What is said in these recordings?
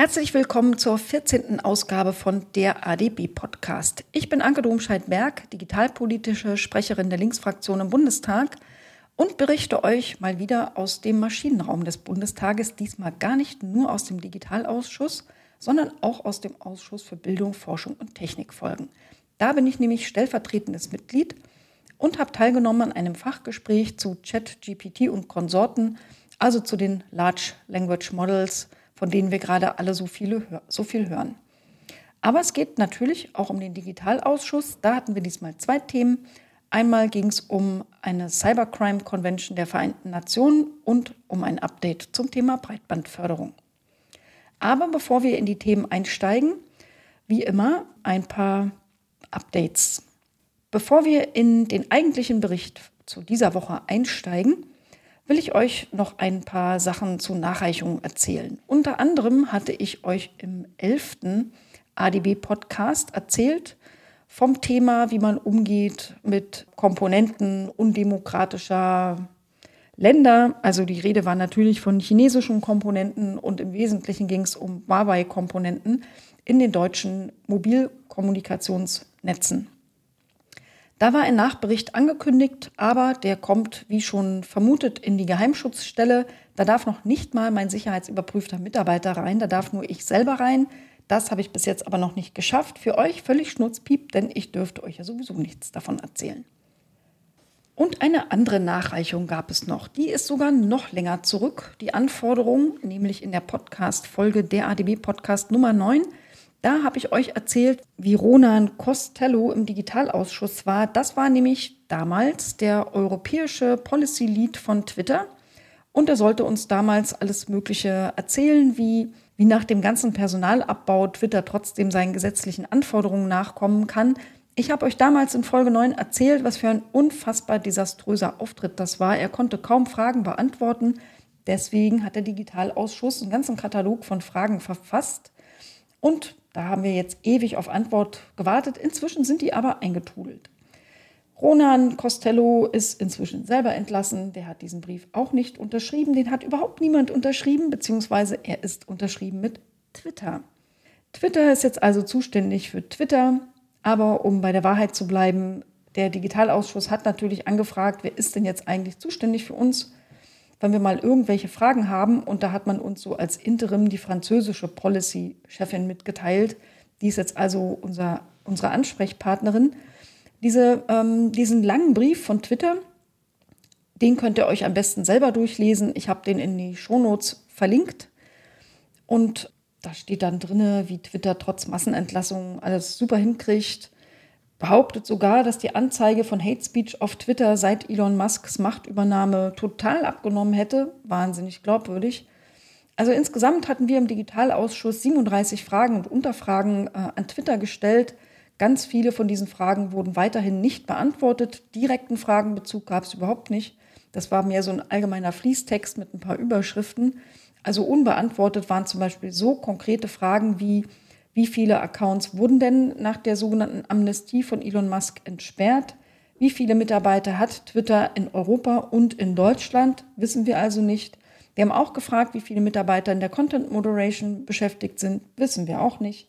Herzlich willkommen zur 14. Ausgabe von der ADB Podcast. Ich bin Anke Domscheit-Berg, digitalpolitische Sprecherin der Linksfraktion im Bundestag und berichte euch mal wieder aus dem Maschinenraum des Bundestages, diesmal gar nicht nur aus dem Digitalausschuss, sondern auch aus dem Ausschuss für Bildung, Forschung und Technikfolgen. Da bin ich nämlich stellvertretendes Mitglied und habe teilgenommen an einem Fachgespräch zu ChatGPT und Konsorten, also zu den Large Language Models, von denen wir gerade alle so, viele, so viel hören. Aber es geht natürlich auch um den Digitalausschuss. Da hatten wir diesmal zwei Themen. Einmal ging es um eine Cybercrime Convention der Vereinten Nationen und um ein Update zum Thema Breitbandförderung. Aber bevor wir in die Themen einsteigen, wie immer ein paar Updates. Bevor wir in den eigentlichen Bericht zu dieser Woche einsteigen, will ich euch noch ein paar Sachen zu Nachreichungen erzählen. Unter anderem hatte ich euch im 11. ADB-Podcast erzählt vom Thema, wie man umgeht mit Komponenten undemokratischer Länder. Also die Rede war natürlich von chinesischen Komponenten und im Wesentlichen ging es um Huawei-Komponenten in den deutschen Mobilkommunikationsnetzen. Da war ein Nachbericht angekündigt, aber der kommt, wie schon vermutet, in die Geheimschutzstelle. Da darf noch nicht mal mein sicherheitsüberprüfter Mitarbeiter rein, da darf nur ich selber rein. Das habe ich bis jetzt aber noch nicht geschafft. Für euch völlig schnurzpiep, denn ich dürfte euch ja sowieso nichts davon erzählen. Und eine andere Nachreichung gab es noch. Die ist sogar noch länger zurück. Die Anforderung, nämlich in der Podcast-Folge der ADB-Podcast Nummer 9, da habe ich euch erzählt, wie Ronan Costello im Digitalausschuss war. Das war nämlich damals der europäische Policy Lead von Twitter. Und er sollte uns damals alles Mögliche erzählen, wie, wie nach dem ganzen Personalabbau Twitter trotzdem seinen gesetzlichen Anforderungen nachkommen kann. Ich habe euch damals in Folge 9 erzählt, was für ein unfassbar desaströser Auftritt das war. Er konnte kaum Fragen beantworten. Deswegen hat der Digitalausschuss einen ganzen Katalog von Fragen verfasst. Und da haben wir jetzt ewig auf Antwort gewartet. Inzwischen sind die aber eingetrudelt. Ronan Costello ist inzwischen selber entlassen. Der hat diesen Brief auch nicht unterschrieben. Den hat überhaupt niemand unterschrieben, beziehungsweise er ist unterschrieben mit Twitter. Twitter ist jetzt also zuständig für Twitter. Aber um bei der Wahrheit zu bleiben, der Digitalausschuss hat natürlich angefragt, wer ist denn jetzt eigentlich zuständig für uns? Wenn wir mal irgendwelche Fragen haben. Und da hat man uns so als Interim die französische Policy-Chefin mitgeteilt. Die ist jetzt also unser, unsere Ansprechpartnerin. Diese, ähm, diesen langen Brief von Twitter, den könnt ihr euch am besten selber durchlesen. Ich habe den in die Shownotes verlinkt. Und da steht dann drin, wie Twitter trotz Massenentlassungen alles super hinkriegt behauptet sogar, dass die Anzeige von Hate Speech auf Twitter seit Elon Musks Machtübernahme total abgenommen hätte. Wahnsinnig glaubwürdig. Also insgesamt hatten wir im Digitalausschuss 37 Fragen und Unterfragen äh, an Twitter gestellt. Ganz viele von diesen Fragen wurden weiterhin nicht beantwortet. Direkten Fragenbezug gab es überhaupt nicht. Das war mehr so ein allgemeiner Fließtext mit ein paar Überschriften. Also unbeantwortet waren zum Beispiel so konkrete Fragen wie, wie viele Accounts wurden denn nach der sogenannten Amnestie von Elon Musk entsperrt? Wie viele Mitarbeiter hat Twitter in Europa und in Deutschland? Wissen wir also nicht. Wir haben auch gefragt, wie viele Mitarbeiter in der Content Moderation beschäftigt sind. Wissen wir auch nicht.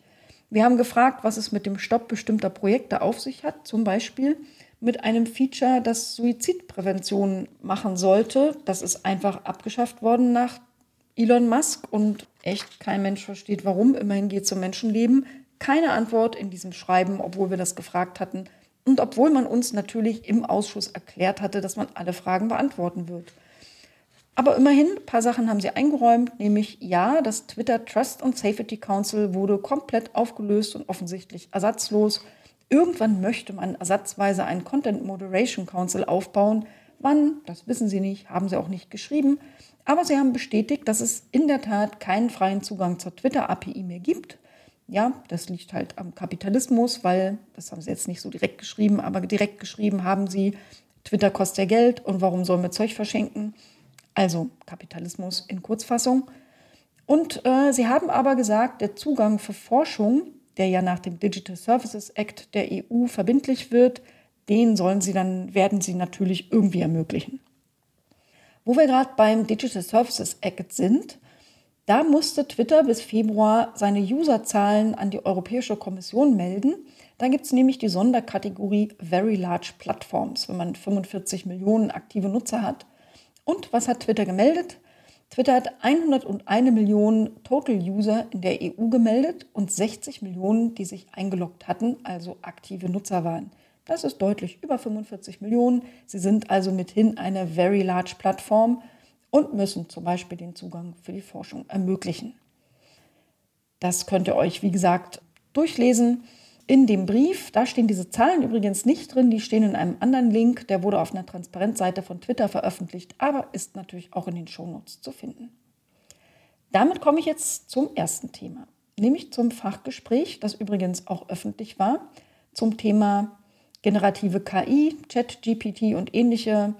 Wir haben gefragt, was es mit dem Stopp bestimmter Projekte auf sich hat. Zum Beispiel mit einem Feature, das Suizidprävention machen sollte. Das ist einfach abgeschafft worden nach Elon Musk und echt kein Mensch versteht, warum. Immerhin geht es um Menschenleben. Keine Antwort in diesem Schreiben, obwohl wir das gefragt hatten. Und obwohl man uns natürlich im Ausschuss erklärt hatte, dass man alle Fragen beantworten wird. Aber immerhin, ein paar Sachen haben sie eingeräumt, nämlich ja, das Twitter Trust and Safety Council wurde komplett aufgelöst und offensichtlich ersatzlos. Irgendwann möchte man ersatzweise einen Content Moderation Council aufbauen. Wann, das wissen sie nicht, haben sie auch nicht geschrieben. Aber sie haben bestätigt, dass es in der Tat keinen freien Zugang zur Twitter-API mehr gibt. Ja, das liegt halt am Kapitalismus, weil, das haben sie jetzt nicht so direkt geschrieben, aber direkt geschrieben haben sie, Twitter kostet ja Geld und warum sollen wir Zeug verschenken? Also Kapitalismus in Kurzfassung. Und äh, sie haben aber gesagt, der Zugang für Forschung, der ja nach dem Digital Services Act der EU verbindlich wird, den sollen sie dann, werden sie natürlich irgendwie ermöglichen. Wo wir gerade beim Digital Services Act sind, Da musste Twitter bis Februar seine Userzahlen an die Europäische Kommission melden. Da gibt es nämlich die Sonderkategorie Very Large Platforms, wenn man 45 Millionen aktive Nutzer hat. Und was hat Twitter gemeldet? Twitter hat 101 Millionen Total User in der EU gemeldet und 60 Millionen, die sich eingeloggt hatten, also aktive Nutzer waren. Das ist deutlich über 45 Millionen. Sie sind also mithin eine very large Plattform und müssen zum Beispiel den Zugang für die Forschung ermöglichen. Das könnt ihr euch, wie gesagt, durchlesen. In dem Brief, da stehen diese Zahlen übrigens nicht drin, die stehen in einem anderen Link, der wurde auf einer Transparenzseite von Twitter veröffentlicht, aber ist natürlich auch in den Shownotes zu finden. Damit komme ich jetzt zum ersten Thema, nämlich zum Fachgespräch, das übrigens auch öffentlich war, zum Thema generative KI, Chat-GPT und ähnliche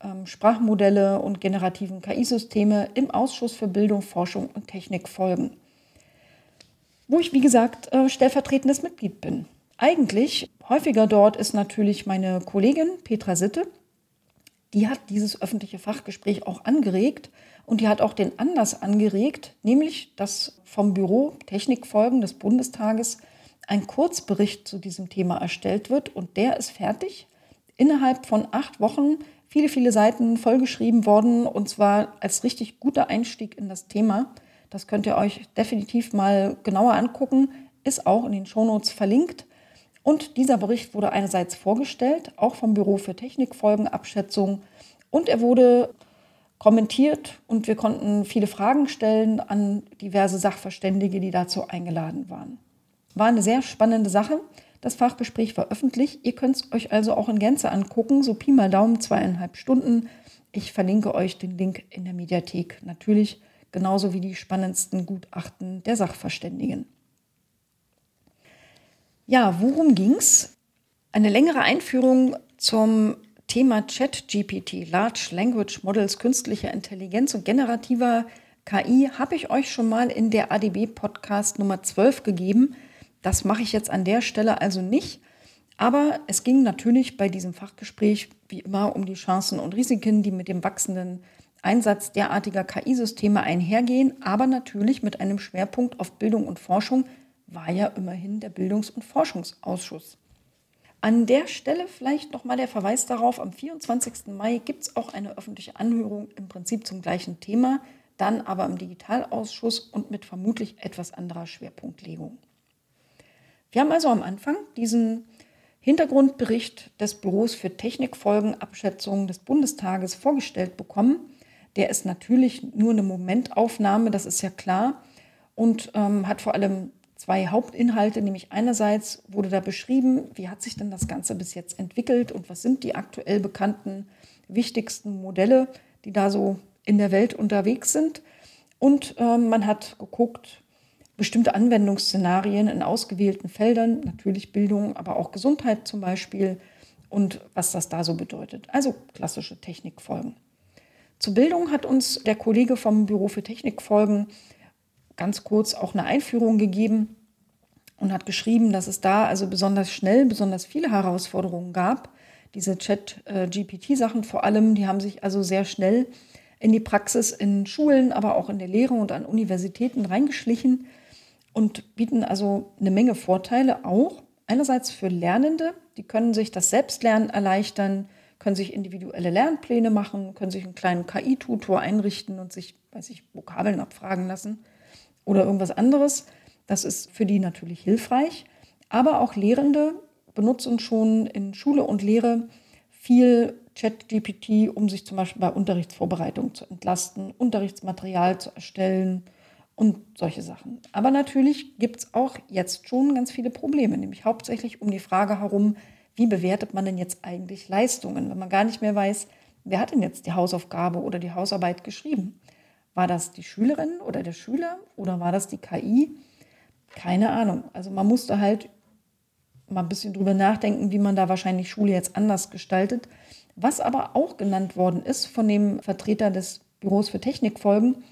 ähm, Sprachmodelle und generativen KI-Systeme im Ausschuss für Bildung, Forschung und Technik folgen wo ich, wie gesagt, äh, stellvertretendes Mitglied bin. Eigentlich häufiger dort ist natürlich meine Kollegin Petra Sitte. Die hat dieses öffentliche Fachgespräch auch angeregt und die hat auch den Anlass angeregt, nämlich dass vom Büro Technikfolgen des Bundestages ein Kurzbericht zu diesem Thema erstellt wird und der ist fertig. Innerhalb von acht Wochen viele, viele Seiten vollgeschrieben worden und zwar als richtig guter Einstieg in das Thema. Das könnt ihr euch definitiv mal genauer angucken, ist auch in den Shownotes verlinkt. Und dieser Bericht wurde einerseits vorgestellt, auch vom Büro für Technikfolgenabschätzung, und er wurde kommentiert und wir konnten viele Fragen stellen an diverse Sachverständige, die dazu eingeladen waren. War eine sehr spannende Sache. Das Fachgespräch war öffentlich. Ihr könnt es euch also auch in Gänze angucken, so Pi mal Daumen, zweieinhalb Stunden. Ich verlinke euch den Link in der Mediathek. Natürlich genauso wie die spannendsten Gutachten der Sachverständigen. Ja, worum ging's? Eine längere Einführung zum Thema ChatGPT, Large Language Models, künstliche Intelligenz und generativer KI habe ich euch schon mal in der ADB Podcast Nummer 12 gegeben. Das mache ich jetzt an der Stelle also nicht. Aber es ging natürlich bei diesem Fachgespräch wie immer um die Chancen und Risiken, die mit dem wachsenden Einsatz derartiger KI-Systeme einhergehen, aber natürlich mit einem Schwerpunkt auf Bildung und Forschung, war ja immerhin der Bildungs- und Forschungsausschuss. An der Stelle vielleicht nochmal der Verweis darauf, am 24. Mai gibt es auch eine öffentliche Anhörung im Prinzip zum gleichen Thema, dann aber im Digitalausschuss und mit vermutlich etwas anderer Schwerpunktlegung. Wir haben also am Anfang diesen Hintergrundbericht des Büros für Technikfolgenabschätzung des Bundestages vorgestellt bekommen der ist natürlich nur eine Momentaufnahme, das ist ja klar, und ähm, hat vor allem zwei Hauptinhalte, nämlich einerseits wurde da beschrieben, wie hat sich denn das Ganze bis jetzt entwickelt und was sind die aktuell bekannten wichtigsten Modelle, die da so in der Welt unterwegs sind. Und ähm, man hat geguckt, bestimmte Anwendungsszenarien in ausgewählten Feldern, natürlich Bildung, aber auch Gesundheit zum Beispiel und was das da so bedeutet. Also klassische Technikfolgen. Zur Bildung hat uns der Kollege vom Büro für Technikfolgen ganz kurz auch eine Einführung gegeben und hat geschrieben, dass es da also besonders schnell besonders viele Herausforderungen gab. Diese Chat-GPT-Sachen vor allem, die haben sich also sehr schnell in die Praxis in Schulen, aber auch in der Lehre und an Universitäten reingeschlichen und bieten also eine Menge Vorteile auch. Einerseits für Lernende, die können sich das Selbstlernen erleichtern, können sich individuelle Lernpläne machen, können sich einen kleinen KI-Tutor einrichten und sich, weiß ich, Vokabeln abfragen lassen oder irgendwas anderes. Das ist für die natürlich hilfreich. Aber auch Lehrende benutzen schon in Schule und Lehre viel ChatGPT, um sich zum Beispiel bei Unterrichtsvorbereitung zu entlasten, Unterrichtsmaterial zu erstellen und solche Sachen. Aber natürlich gibt es auch jetzt schon ganz viele Probleme, nämlich hauptsächlich um die Frage herum, wie bewertet man denn jetzt eigentlich Leistungen, wenn man gar nicht mehr weiß, wer hat denn jetzt die Hausaufgabe oder die Hausarbeit geschrieben? War das die Schülerin oder der Schüler oder war das die KI? Keine Ahnung. Also man musste halt mal ein bisschen drüber nachdenken, wie man da wahrscheinlich Schule jetzt anders gestaltet. Was aber auch genannt worden ist von dem Vertreter des Büros für Technikfolgen,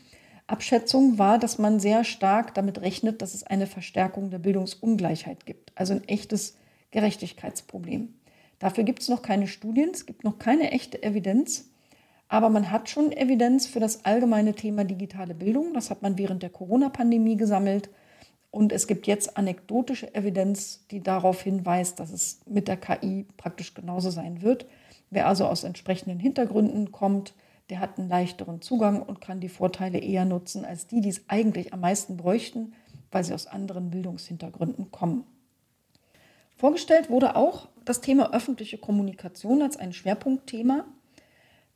Abschätzung war, dass man sehr stark damit rechnet, dass es eine Verstärkung der Bildungsungleichheit gibt. Also ein echtes Gerechtigkeitsproblem. Dafür gibt es noch keine Studien, es gibt noch keine echte Evidenz. Aber man hat schon Evidenz für das allgemeine Thema digitale Bildung. Das hat man während der Corona-Pandemie gesammelt. Und es gibt jetzt anekdotische Evidenz, die darauf hinweist, dass es mit der KI praktisch genauso sein wird. Wer also aus entsprechenden Hintergründen kommt, der hat einen leichteren Zugang und kann die Vorteile eher nutzen als die, die es eigentlich am meisten bräuchten, weil sie aus anderen Bildungshintergründen kommen. Vorgestellt wurde auch das Thema öffentliche Kommunikation als ein Schwerpunktthema.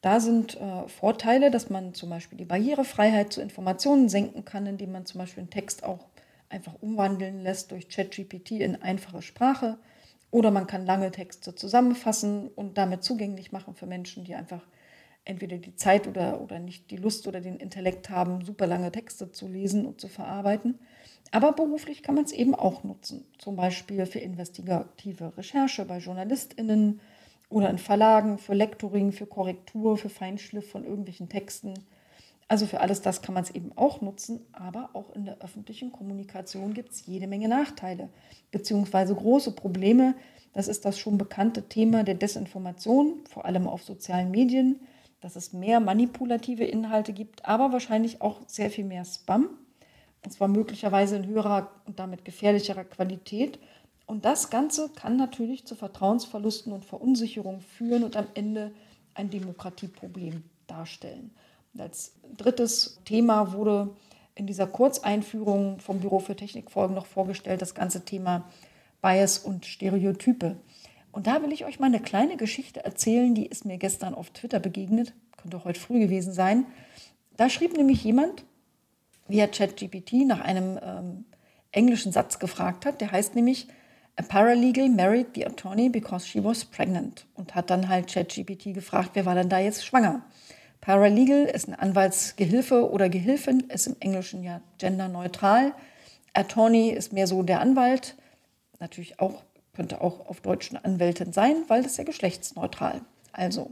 Da sind äh, Vorteile, dass man zum Beispiel die Barrierefreiheit zu Informationen senken kann, indem man zum Beispiel einen Text auch einfach umwandeln lässt durch ChatGPT in einfache Sprache. Oder man kann lange Texte zusammenfassen und damit zugänglich machen für Menschen, die einfach entweder die Zeit oder, oder nicht die Lust oder den Intellekt haben, super lange Texte zu lesen und zu verarbeiten. Aber beruflich kann man es eben auch nutzen, zum Beispiel für investigative Recherche bei JournalistInnen, oder in Verlagen für Lektoring, für Korrektur, für Feinschliff von irgendwelchen Texten. Also für alles das kann man es eben auch nutzen, aber auch in der öffentlichen Kommunikation gibt es jede Menge Nachteile beziehungsweise große Probleme. Das ist das schon bekannte Thema der Desinformation, vor allem auf sozialen Medien, dass es mehr manipulative Inhalte gibt, aber wahrscheinlich auch sehr viel mehr Spam. Und zwar möglicherweise in höherer und damit gefährlicherer Qualität und das Ganze kann natürlich zu Vertrauensverlusten und Verunsicherung führen und am Ende ein Demokratieproblem darstellen. Und als drittes Thema wurde in dieser Kurzeinführung vom Büro für Technikfolgen noch vorgestellt das ganze Thema Bias und Stereotype. Und da will ich euch mal eine kleine Geschichte erzählen, die ist mir gestern auf Twitter begegnet, könnte heute früh gewesen sein. Da schrieb nämlich jemand via ChatGPT nach einem ähm, englischen Satz gefragt hat, der heißt nämlich, A paralegal married the attorney because she was pregnant und hat dann halt ChatGPT gefragt, wer war denn da jetzt schwanger? Paralegal ist ein Anwaltsgehilfe oder Gehilfin, ist im Englischen ja genderneutral. Attorney ist mehr so der Anwalt, natürlich auch, könnte auch auf Deutsch eine Anwältin sein, weil das ja geschlechtsneutral. Also,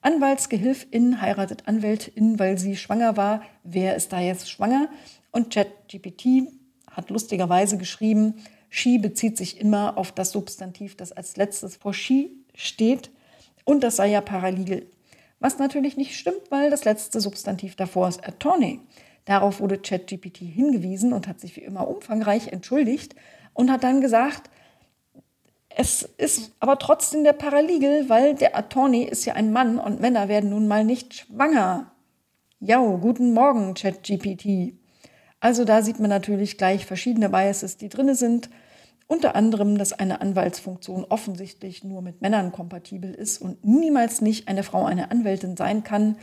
Anwaltsgehilfin heiratet Anwältin, weil sie schwanger war. Wer ist da jetzt schwanger? Und ChatGPT hat lustigerweise geschrieben, She bezieht sich immer auf das Substantiv, das als letztes vor she steht. Und das sei ja paralegal. Was natürlich nicht stimmt, weil das letzte Substantiv davor ist attorney. Darauf wurde ChatGPT hingewiesen und hat sich wie immer umfangreich entschuldigt und hat dann gesagt, es ist aber trotzdem der Paralegal, weil der Attorney ist ja ein Mann und Männer werden nun mal nicht schwanger. Ja, guten Morgen, ChatGPT. Also da sieht man natürlich gleich verschiedene Biases, die drin sind. Unter anderem, dass eine Anwaltsfunktion offensichtlich nur mit Männern kompatibel ist und niemals nicht eine Frau eine Anwältin sein kann.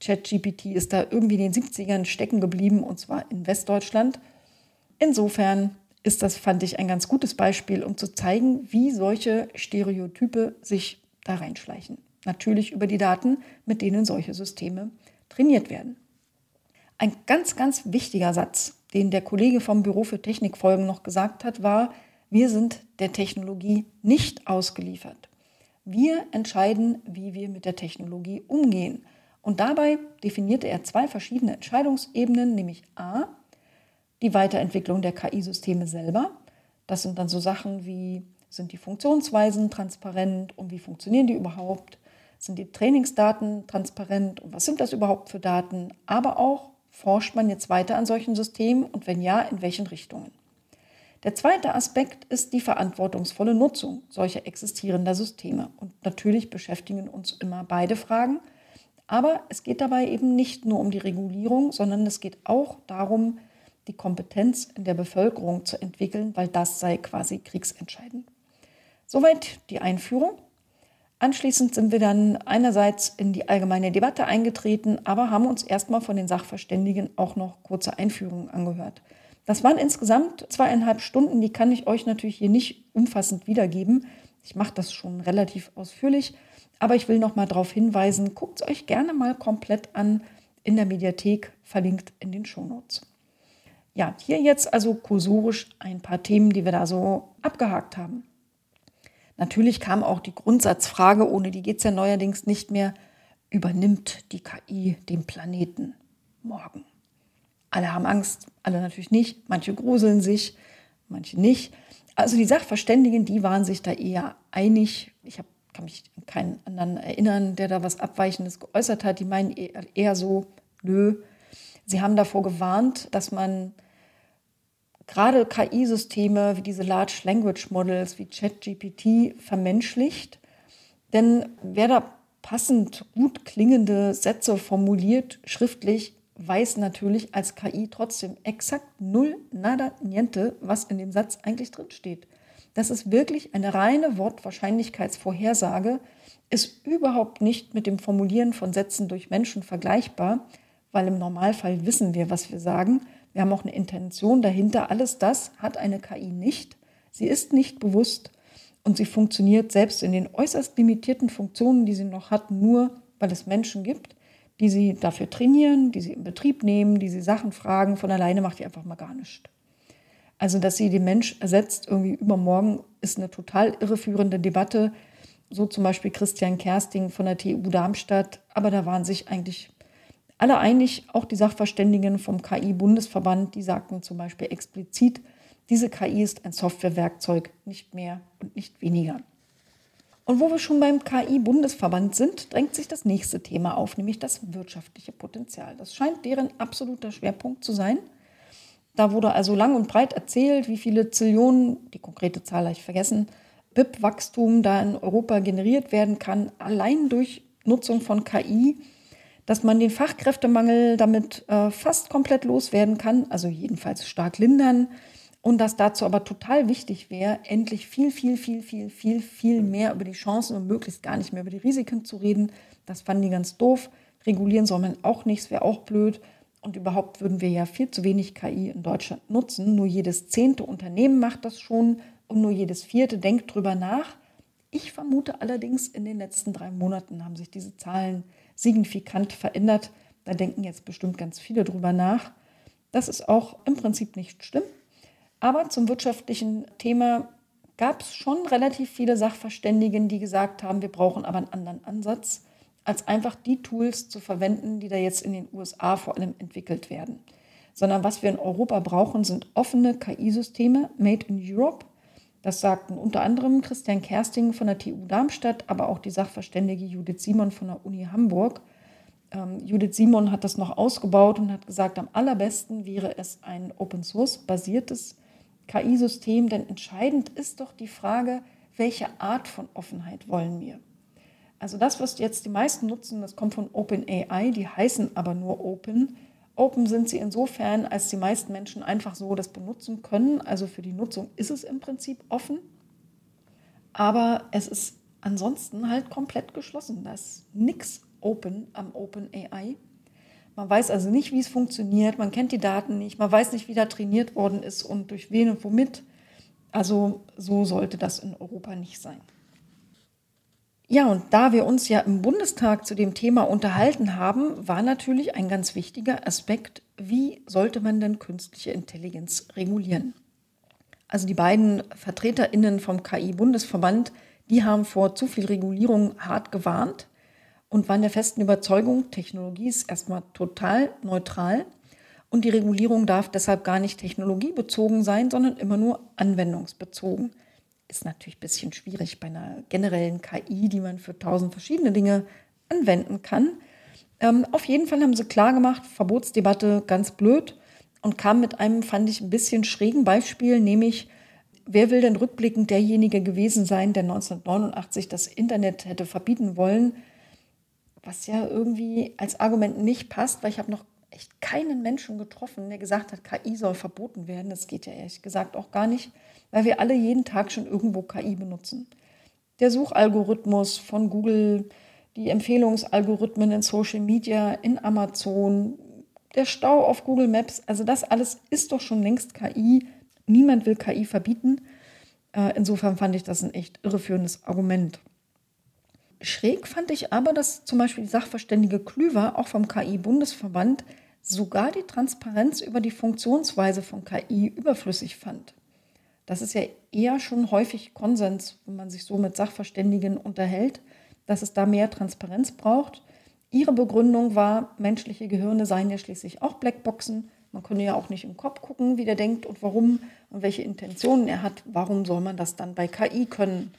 ChatGPT ist da irgendwie in den 70ern stecken geblieben und zwar in Westdeutschland. Insofern ist das, fand ich, ein ganz gutes Beispiel, um zu zeigen, wie solche Stereotype sich da reinschleichen. Natürlich über die Daten, mit denen solche Systeme trainiert werden. Ein ganz, ganz wichtiger Satz, den der Kollege vom Büro für Technikfolgen noch gesagt hat, war, wir sind der Technologie nicht ausgeliefert. Wir entscheiden, wie wir mit der Technologie umgehen. Und dabei definierte er zwei verschiedene Entscheidungsebenen, nämlich A, die Weiterentwicklung der KI-Systeme selber. Das sind dann so Sachen wie, sind die Funktionsweisen transparent und wie funktionieren die überhaupt? Sind die Trainingsdaten transparent und was sind das überhaupt für Daten? Aber auch, forscht man jetzt weiter an solchen Systemen und wenn ja, in welchen Richtungen? Der zweite Aspekt ist die verantwortungsvolle Nutzung solcher existierender Systeme. Und natürlich beschäftigen uns immer beide Fragen. Aber es geht dabei eben nicht nur um die Regulierung, sondern es geht auch darum, die Kompetenz in der Bevölkerung zu entwickeln, weil das sei quasi kriegsentscheidend. Soweit die Einführung. Anschließend sind wir dann einerseits in die allgemeine Debatte eingetreten, aber haben uns erstmal von den Sachverständigen auch noch kurze Einführungen angehört. Das waren insgesamt zweieinhalb Stunden, die kann ich euch natürlich hier nicht umfassend wiedergeben. Ich mache das schon relativ ausführlich, aber ich will noch mal darauf hinweisen, guckt es euch gerne mal komplett an in der Mediathek, verlinkt in den Shownotes. Ja, hier jetzt also kursorisch ein paar Themen, die wir da so abgehakt haben. Natürlich kam auch die Grundsatzfrage, ohne die geht es ja neuerdings nicht mehr, übernimmt die KI den Planeten morgen? Alle haben Angst, alle natürlich nicht. Manche gruseln sich, manche nicht. Also die Sachverständigen, die waren sich da eher einig. Ich habe kann mich an keinen anderen erinnern, der da was Abweichendes geäußert hat. Die meinen eher so, nö. Sie haben davor gewarnt, dass man gerade KI-Systeme wie diese Large Language Models wie ChatGPT vermenschlicht. Denn wer da passend gut klingende Sätze formuliert, schriftlich, weiß natürlich als KI trotzdem exakt null, nada, niente, was in dem Satz eigentlich drin steht. Das ist wirklich eine reine Wortwahrscheinlichkeitsvorhersage, ist überhaupt nicht mit dem Formulieren von Sätzen durch Menschen vergleichbar, weil im Normalfall wissen wir, was wir sagen. Wir haben auch eine Intention dahinter. Alles das hat eine KI nicht. Sie ist nicht bewusst und sie funktioniert selbst in den äußerst limitierten Funktionen, die sie noch hat, nur weil es Menschen gibt, die sie dafür trainieren, die sie in Betrieb nehmen, die sie Sachen fragen. Von alleine macht die einfach mal gar nichts. Also, dass sie den Mensch ersetzt, irgendwie übermorgen, ist eine total irreführende Debatte. So zum Beispiel Christian Kersting von der TU Darmstadt. Aber da waren sich eigentlich alle einig, auch die Sachverständigen vom KI-Bundesverband, die sagten zum Beispiel explizit, diese KI ist ein Softwarewerkzeug, nicht mehr und nicht weniger. Und wo wir schon beim KI-Bundesverband sind, drängt sich das nächste Thema auf, nämlich das wirtschaftliche Potenzial. Das scheint deren absoluter Schwerpunkt zu sein. Da wurde also lang und breit erzählt, wie viele Zillionen, die konkrete Zahl habe ich vergessen, BIP-Wachstum da in Europa generiert werden kann, allein durch Nutzung von KI, dass man den Fachkräftemangel damit äh, fast komplett loswerden kann, also jedenfalls stark lindern, und dass dazu aber total wichtig wäre, endlich viel, viel, viel, viel, viel, viel mehr über die Chancen und möglichst gar nicht mehr über die Risiken zu reden. Das fanden die ganz doof. Regulieren soll man auch nichts, wäre auch blöd. Und überhaupt würden wir ja viel zu wenig KI in Deutschland nutzen. Nur jedes zehnte Unternehmen macht das schon und nur jedes vierte denkt drüber nach. Ich vermute allerdings, in den letzten drei Monaten haben sich diese Zahlen signifikant verändert. Da denken jetzt bestimmt ganz viele drüber nach. Das ist auch im Prinzip nicht schlimm. Aber zum wirtschaftlichen Thema gab es schon relativ viele Sachverständigen, die gesagt haben, wir brauchen aber einen anderen Ansatz als einfach die Tools zu verwenden, die da jetzt in den USA vor allem entwickelt werden. Sondern was wir in Europa brauchen, sind offene KI-Systeme, made in Europe. Das sagten unter anderem Christian Kersting von der TU Darmstadt, aber auch die Sachverständige Judith Simon von der Uni Hamburg. Ähm, Judith Simon hat das noch ausgebaut und hat gesagt, am allerbesten wäre es ein Open-Source-basiertes KI-System, denn entscheidend ist doch die Frage, welche Art von Offenheit wollen wir? Also das, was jetzt die meisten nutzen, das kommt von OpenAI, die heißen aber nur Open. Open sind sie insofern, als die meisten Menschen einfach so das benutzen können. Also für die Nutzung ist es im Prinzip offen. Aber es ist ansonsten halt komplett geschlossen. Da ist nichts open am OpenAI. Man weiß also nicht, wie es funktioniert, man kennt die Daten nicht, man weiß nicht, wie da trainiert worden ist und durch wen und womit. Also so sollte das in Europa nicht sein. Ja, und da wir uns ja im Bundestag zu dem Thema unterhalten haben, war natürlich ein ganz wichtiger Aspekt, wie sollte man denn künstliche Intelligenz regulieren? Also die beiden Vertreterinnen vom KI-Bundesverband, die haben vor zu viel Regulierung hart gewarnt und waren der festen Überzeugung, Technologie ist erstmal total neutral und die Regulierung darf deshalb gar nicht technologiebezogen sein, sondern immer nur anwendungsbezogen ist natürlich ein bisschen schwierig bei einer generellen KI, die man für tausend verschiedene Dinge anwenden kann. Ähm, auf jeden Fall haben sie klar gemacht, Verbotsdebatte ganz blöd und kam mit einem, fand ich, ein bisschen schrägen Beispiel, nämlich, wer will denn rückblickend derjenige gewesen sein, der 1989 das Internet hätte verbieten wollen, was ja irgendwie als Argument nicht passt, weil ich habe noch echt keinen Menschen getroffen, der gesagt hat, KI soll verboten werden. Das geht ja ehrlich gesagt auch gar nicht weil wir alle jeden Tag schon irgendwo KI benutzen. Der Suchalgorithmus von Google, die Empfehlungsalgorithmen in Social Media, in Amazon, der Stau auf Google Maps, also das alles ist doch schon längst KI. Niemand will KI verbieten. Äh, insofern fand ich das ein echt irreführendes Argument. Schräg fand ich aber, dass zum Beispiel die Sachverständige Klüver auch vom KI-Bundesverband sogar die Transparenz über die Funktionsweise von KI überflüssig fand. Das ist ja eher schon häufig Konsens, wenn man sich so mit Sachverständigen unterhält, dass es da mehr Transparenz braucht. Ihre Begründung war, menschliche Gehirne seien ja schließlich auch Blackboxen. Man könne ja auch nicht im Kopf gucken, wie der denkt und warum und welche Intentionen er hat. Warum soll man das dann bei KI können?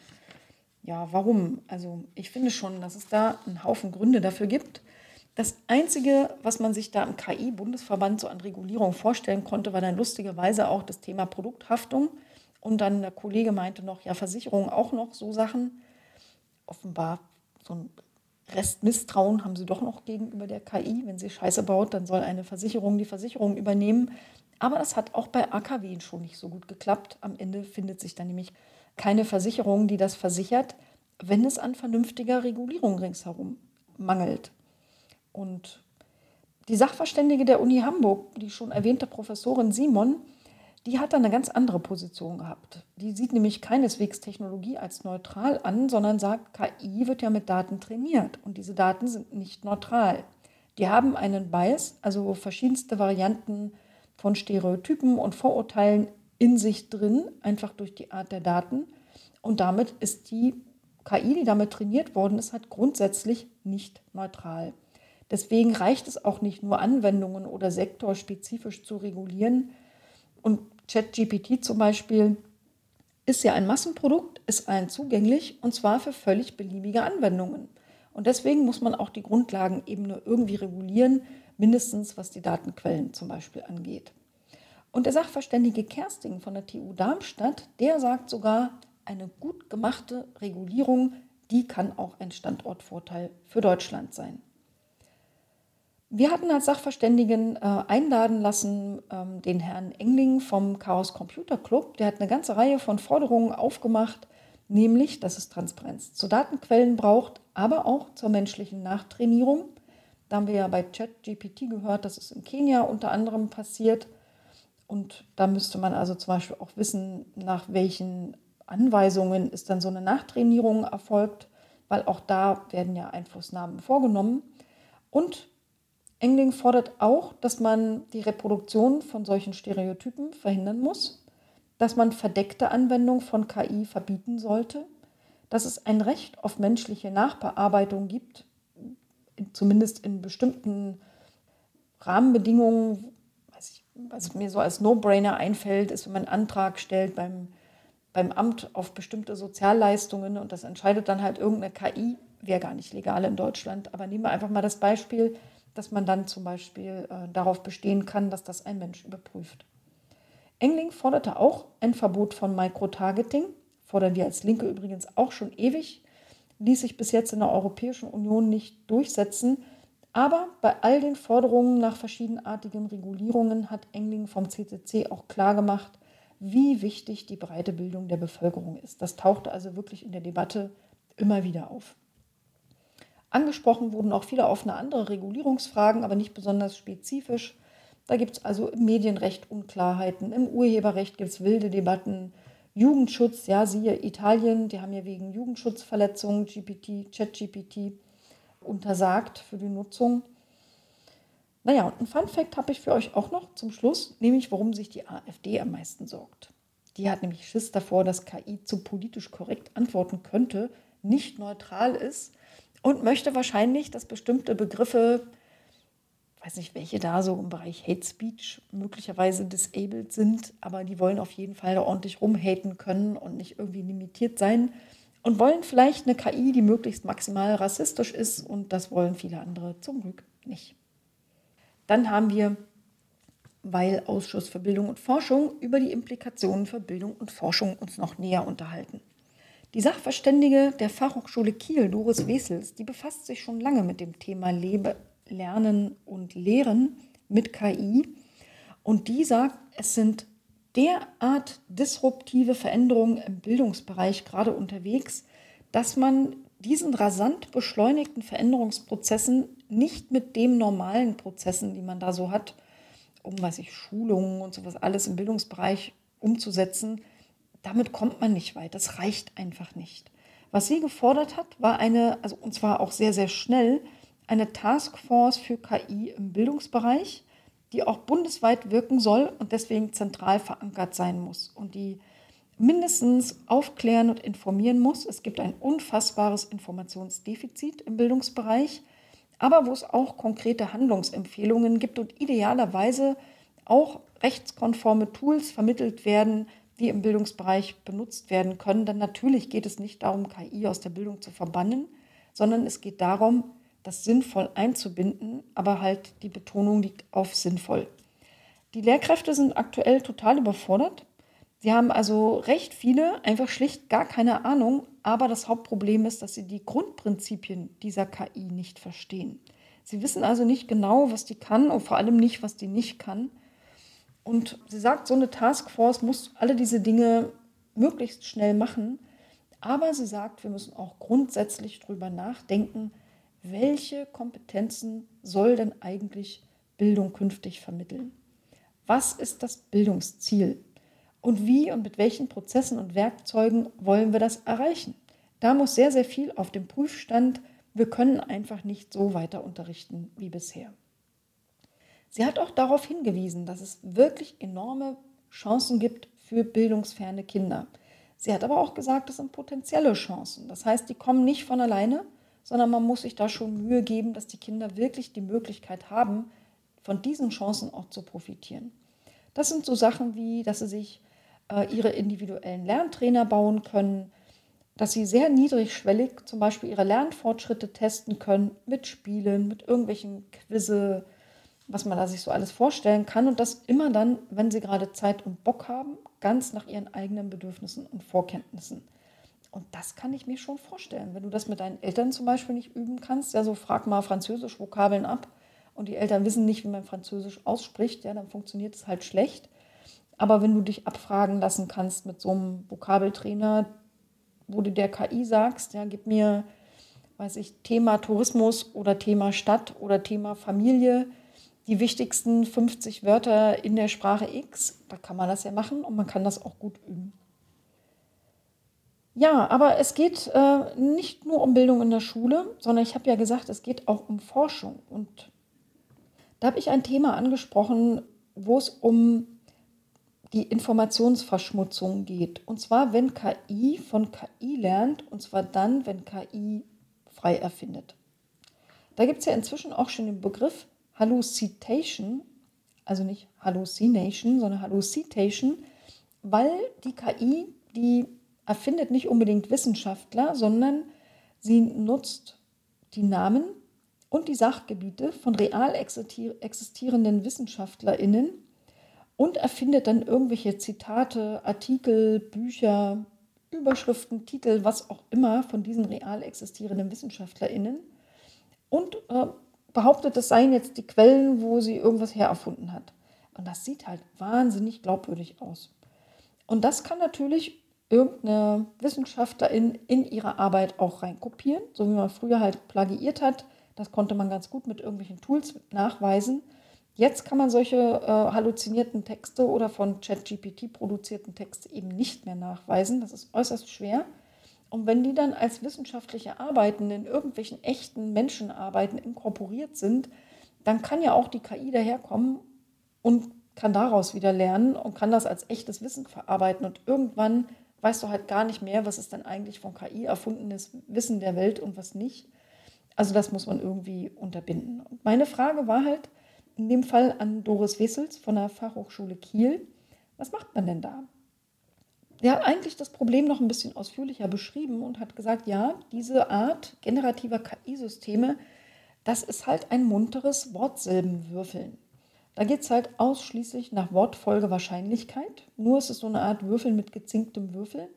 Ja, warum? Also ich finde schon, dass es da einen Haufen Gründe dafür gibt. Das Einzige, was man sich da im KI-Bundesverband so an Regulierung vorstellen konnte, war dann lustigerweise auch das Thema Produkthaftung. Und dann der Kollege meinte noch, ja, Versicherung auch noch so Sachen. Offenbar so ein Restmisstrauen haben sie doch noch gegenüber der KI. Wenn sie Scheiße baut, dann soll eine Versicherung die Versicherung übernehmen. Aber das hat auch bei AKW schon nicht so gut geklappt. Am Ende findet sich dann nämlich keine Versicherung, die das versichert, wenn es an vernünftiger Regulierung ringsherum mangelt. Und die Sachverständige der Uni Hamburg, die schon erwähnte Professorin Simon, die hat da eine ganz andere Position gehabt. Die sieht nämlich keineswegs Technologie als neutral an, sondern sagt, KI wird ja mit Daten trainiert und diese Daten sind nicht neutral. Die haben einen Bias, also verschiedenste Varianten von Stereotypen und Vorurteilen in sich drin, einfach durch die Art der Daten. Und damit ist die KI, die damit trainiert worden ist, halt grundsätzlich nicht neutral. Deswegen reicht es auch nicht nur Anwendungen oder sektorspezifisch zu regulieren. Und ChatGPT zum Beispiel ist ja ein Massenprodukt, ist allen zugänglich und zwar für völlig beliebige Anwendungen. Und deswegen muss man auch die Grundlagenebene irgendwie regulieren, mindestens was die Datenquellen zum Beispiel angeht. Und der Sachverständige Kersting von der TU Darmstadt, der sagt sogar, eine gut gemachte Regulierung, die kann auch ein Standortvorteil für Deutschland sein. Wir hatten als Sachverständigen äh, einladen lassen ähm, den Herrn Engling vom Chaos Computer Club. Der hat eine ganze Reihe von Forderungen aufgemacht, nämlich, dass es Transparenz zu Datenquellen braucht, aber auch zur menschlichen Nachtrainierung. Da haben wir ja bei ChatGPT gehört, dass es in Kenia unter anderem passiert. Und da müsste man also zum Beispiel auch wissen, nach welchen Anweisungen ist dann so eine Nachtrainierung erfolgt, weil auch da werden ja Einflussnahmen vorgenommen. Und Engling fordert auch, dass man die Reproduktion von solchen Stereotypen verhindern muss, dass man verdeckte Anwendung von KI verbieten sollte, dass es ein Recht auf menschliche Nachbearbeitung gibt, zumindest in bestimmten Rahmenbedingungen. Was, mir so als No-Brainer einfällt, ist, wenn man einen Antrag stellt beim, beim Amt auf bestimmte Sozialleistungen und das entscheidet dann halt irgendeine KI, wäre gar nicht legal in Deutschland. Aber nehmen wir einfach mal das Beispiel, dass man dann zum Beispiel äh, darauf bestehen kann, dass das ein Mensch überprüft. Engling forderte auch ein Verbot von Microtargeting, fordern wir als Linke übrigens auch schon ewig, ließ sich bis jetzt in der Europäischen Union nicht durchsetzen. Aber bei all den Forderungen nach verschiedenartigen Regulierungen hat Engling vom CCC auch klargemacht, wie wichtig die breite Bildung der Bevölkerung ist. Das tauchte also wirklich in der Debatte immer wieder auf. Angesprochen wurden auch viele offene andere Regulierungsfragen, aber nicht besonders spezifisch. Da gibt es also im Medienrecht Unklarheiten, im Urheberrecht gibt es wilde Debatten, Jugendschutz, ja, siehe Italien, die haben ja wegen Jugendschutzverletzungen GPT, ChatGPT untersagt für die Nutzung. Naja, und ein Fun Fact habe ich für euch auch noch zum Schluss, nämlich warum sich die AfD am meisten sorgt. Die hat nämlich Schiss davor, dass KI zu politisch korrekt antworten könnte, nicht neutral ist und möchte wahrscheinlich, dass bestimmte Begriffe, weiß nicht, welche da so im Bereich Hate Speech möglicherweise disabled sind, aber die wollen auf jeden Fall da ordentlich rumhaten können und nicht irgendwie limitiert sein und wollen vielleicht eine KI, die möglichst maximal rassistisch ist und das wollen viele andere zum Glück nicht. Dann haben wir, weil Ausschuss für Bildung und Forschung über die Implikationen für Bildung und Forschung uns noch näher unterhalten. Die Sachverständige der Fachhochschule Kiel, Doris Wesels, die befasst sich schon lange mit dem Thema Lebe, Lernen und Lehren mit KI. Und die sagt, es sind derart disruptive Veränderungen im Bildungsbereich gerade unterwegs, dass man diesen rasant beschleunigten Veränderungsprozessen nicht mit den normalen Prozessen, die man da so hat, um was ich Schulungen und sowas alles im Bildungsbereich umzusetzen, damit kommt man nicht weit. Das reicht einfach nicht. Was sie gefordert hat, war eine, also und zwar auch sehr, sehr schnell, eine Taskforce für KI im Bildungsbereich, die auch bundesweit wirken soll und deswegen zentral verankert sein muss und die mindestens aufklären und informieren muss. Es gibt ein unfassbares Informationsdefizit im Bildungsbereich, aber wo es auch konkrete Handlungsempfehlungen gibt und idealerweise auch rechtskonforme Tools vermittelt werden, die im Bildungsbereich benutzt werden können. Denn natürlich geht es nicht darum, KI aus der Bildung zu verbannen, sondern es geht darum, das sinnvoll einzubinden, aber halt die Betonung liegt auf sinnvoll. Die Lehrkräfte sind aktuell total überfordert. Sie haben also recht viele, einfach schlicht gar keine Ahnung, aber das Hauptproblem ist, dass sie die Grundprinzipien dieser KI nicht verstehen. Sie wissen also nicht genau, was die kann und vor allem nicht, was die nicht kann. Und sie sagt, so eine Taskforce muss alle diese Dinge möglichst schnell machen. Aber sie sagt, wir müssen auch grundsätzlich darüber nachdenken, welche Kompetenzen soll denn eigentlich Bildung künftig vermitteln? Was ist das Bildungsziel? Und wie und mit welchen Prozessen und Werkzeugen wollen wir das erreichen? Da muss sehr, sehr viel auf dem Prüfstand. Wir können einfach nicht so weiter unterrichten wie bisher. Sie hat auch darauf hingewiesen, dass es wirklich enorme Chancen gibt für bildungsferne Kinder. Sie hat aber auch gesagt, das sind potenzielle Chancen. Das heißt, die kommen nicht von alleine, sondern man muss sich da schon Mühe geben, dass die Kinder wirklich die Möglichkeit haben, von diesen Chancen auch zu profitieren. Das sind so Sachen wie, dass sie sich äh, ihre individuellen Lerntrainer bauen können, dass sie sehr niedrigschwellig zum Beispiel ihre Lernfortschritte testen können mit Spielen, mit irgendwelchen Quizze, was man da sich so alles vorstellen kann und das immer dann, wenn sie gerade Zeit und Bock haben, ganz nach ihren eigenen Bedürfnissen und Vorkenntnissen. Und das kann ich mir schon vorstellen. Wenn du das mit deinen Eltern zum Beispiel nicht üben kannst, ja, so frag mal Französisch Vokabeln ab und die Eltern wissen nicht, wie man Französisch ausspricht, ja, dann funktioniert es halt schlecht. Aber wenn du dich abfragen lassen kannst mit so einem Vokabeltrainer, wo du der KI sagst, ja, gib mir, weiß ich, Thema Tourismus oder Thema Stadt oder Thema Familie, die wichtigsten 50 Wörter in der Sprache X, da kann man das ja machen und man kann das auch gut üben. Ja, aber es geht äh, nicht nur um Bildung in der Schule, sondern ich habe ja gesagt, es geht auch um Forschung. Und da habe ich ein Thema angesprochen, wo es um die Informationsverschmutzung geht. Und zwar, wenn KI von KI lernt, und zwar dann, wenn KI frei erfindet. Da gibt es ja inzwischen auch schon den Begriff Hallucitation, also nicht Hallucination, sondern Hallucitation, weil die KI, die erfindet nicht unbedingt Wissenschaftler, sondern sie nutzt die Namen und die Sachgebiete von real existierenden WissenschaftlerInnen und erfindet dann irgendwelche Zitate, Artikel, Bücher, Überschriften, Titel, was auch immer von diesen real existierenden WissenschaftlerInnen und äh, behauptet, das seien jetzt die Quellen, wo sie irgendwas hererfunden hat. Und das sieht halt wahnsinnig glaubwürdig aus. Und das kann natürlich irgendeine Wissenschaftlerin in ihre Arbeit auch reinkopieren, so wie man früher halt plagiiert hat. Das konnte man ganz gut mit irgendwelchen Tools nachweisen. Jetzt kann man solche äh, halluzinierten Texte oder von ChatGPT produzierten Texte eben nicht mehr nachweisen. Das ist äußerst schwer. Und wenn die dann als wissenschaftliche Arbeiten in irgendwelchen echten Menschenarbeiten inkorporiert sind, dann kann ja auch die KI daherkommen und kann daraus wieder lernen und kann das als echtes Wissen verarbeiten. Und irgendwann weißt du halt gar nicht mehr, was ist denn eigentlich von KI erfundenes Wissen der Welt und was nicht. Also das muss man irgendwie unterbinden. Und meine Frage war halt in dem Fall an Doris Wessels von der Fachhochschule Kiel, was macht man denn da? Der hat eigentlich das Problem noch ein bisschen ausführlicher beschrieben und hat gesagt, ja, diese Art generativer KI-Systeme, das ist halt ein munteres Wortsilbenwürfeln. Da geht es halt ausschließlich nach Wortfolgewahrscheinlichkeit. Nur ist es so eine Art Würfeln mit gezinktem Würfel.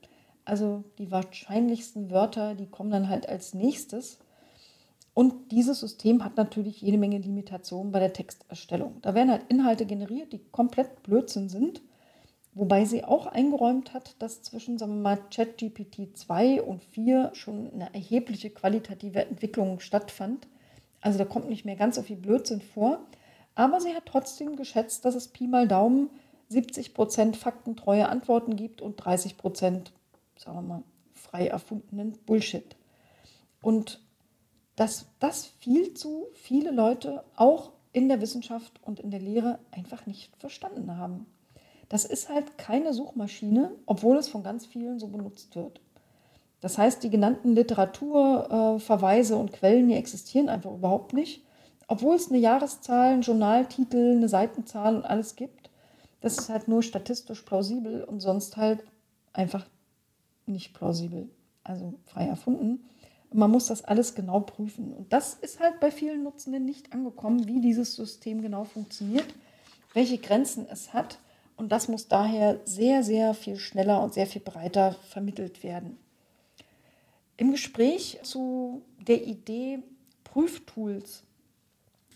Also die wahrscheinlichsten Wörter, die kommen dann halt als nächstes. Und dieses System hat natürlich jede Menge Limitationen bei der Texterstellung. Da werden halt Inhalte generiert, die komplett Blödsinn sind. Wobei sie auch eingeräumt hat, dass zwischen ChatGPT 2 und 4 schon eine erhebliche qualitative Entwicklung stattfand. Also da kommt nicht mehr ganz so viel Blödsinn vor. Aber sie hat trotzdem geschätzt, dass es Pi mal Daumen 70 Prozent faktentreue Antworten gibt und 30 Prozent, sagen wir mal, frei erfundenen Bullshit. Und dass das viel zu viele Leute auch in der Wissenschaft und in der Lehre einfach nicht verstanden haben. Das ist halt keine Suchmaschine, obwohl es von ganz vielen so benutzt wird. Das heißt, die genannten Literaturverweise und Quellen, die existieren einfach überhaupt nicht obwohl es eine Jahreszahl, einen Journaltitel, eine Seitenzahl und alles gibt. Das ist halt nur statistisch plausibel und sonst halt einfach nicht plausibel, also frei erfunden. Man muss das alles genau prüfen. Und das ist halt bei vielen Nutzenden nicht angekommen, wie dieses System genau funktioniert, welche Grenzen es hat. Und das muss daher sehr, sehr viel schneller und sehr viel breiter vermittelt werden. Im Gespräch zu der Idee Prüftools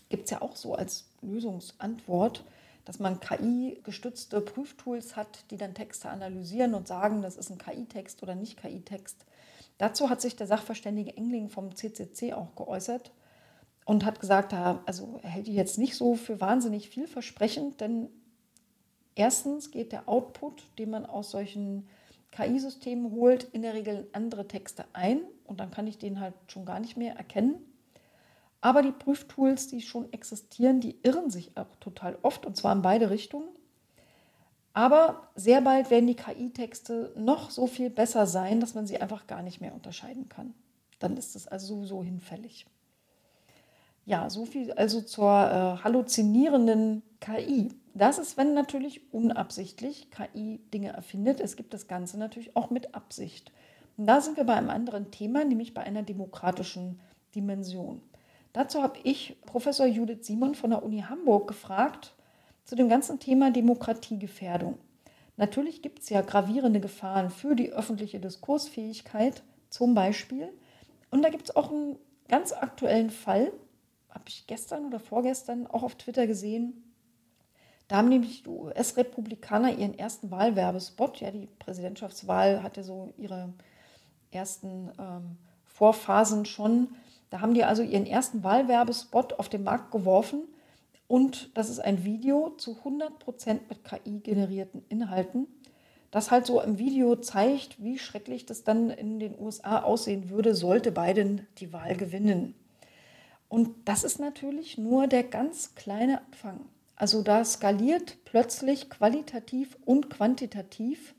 gibt es ja auch so als Lösungsantwort, dass man KI-gestützte Prüftools hat, die dann Texte analysieren und sagen, das ist ein KI-Text oder nicht KI-Text. Dazu hat sich der Sachverständige Engling vom CCC auch geäußert und hat gesagt, also er hält die jetzt nicht so für wahnsinnig vielversprechend, denn erstens geht der Output, den man aus solchen KI-Systemen holt, in der Regel in andere Texte ein und dann kann ich den halt schon gar nicht mehr erkennen. Aber die Prüftools, die schon existieren, die irren sich auch total oft und zwar in beide Richtungen. Aber sehr bald werden die KI-Texte noch so viel besser sein, dass man sie einfach gar nicht mehr unterscheiden kann. Dann ist es also sowieso hinfällig. Ja, so viel also zur äh, halluzinierenden KI. Das ist, wenn natürlich unabsichtlich KI Dinge erfindet. Es gibt das Ganze natürlich auch mit Absicht. Und da sind wir bei einem anderen Thema, nämlich bei einer demokratischen Dimension. Dazu habe ich Professor Judith Simon von der Uni Hamburg gefragt, zu dem ganzen Thema Demokratiegefährdung. Natürlich gibt es ja gravierende Gefahren für die öffentliche Diskursfähigkeit, zum Beispiel. Und da gibt es auch einen ganz aktuellen Fall, habe ich gestern oder vorgestern auch auf Twitter gesehen. Da haben nämlich die US-Republikaner ihren ersten Wahlwerbespot, ja, die Präsidentschaftswahl hatte so ihre ersten ähm, Vorphasen schon. Da haben die also ihren ersten Wahlwerbespot auf den Markt geworfen und das ist ein Video zu 100% mit KI generierten Inhalten, das halt so im Video zeigt, wie schrecklich das dann in den USA aussehen würde, sollte Biden die Wahl gewinnen. Und das ist natürlich nur der ganz kleine Anfang. Also da skaliert plötzlich qualitativ und quantitativ,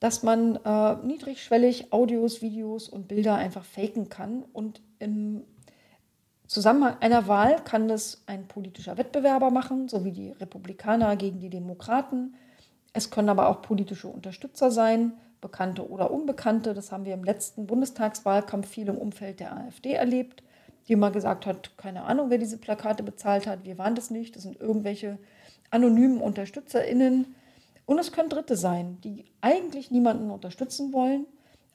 dass man äh, niedrigschwellig Audios, Videos und Bilder einfach faken kann und im Zusammenhang einer Wahl kann das ein politischer Wettbewerber machen, so wie die Republikaner gegen die Demokraten. Es können aber auch politische Unterstützer sein, bekannte oder unbekannte. Das haben wir im letzten Bundestagswahlkampf viel im Umfeld der AfD erlebt, die immer gesagt hat, keine Ahnung, wer diese Plakate bezahlt hat. Wir waren das nicht. Das sind irgendwelche anonymen UnterstützerInnen. Und es können Dritte sein, die eigentlich niemanden unterstützen wollen,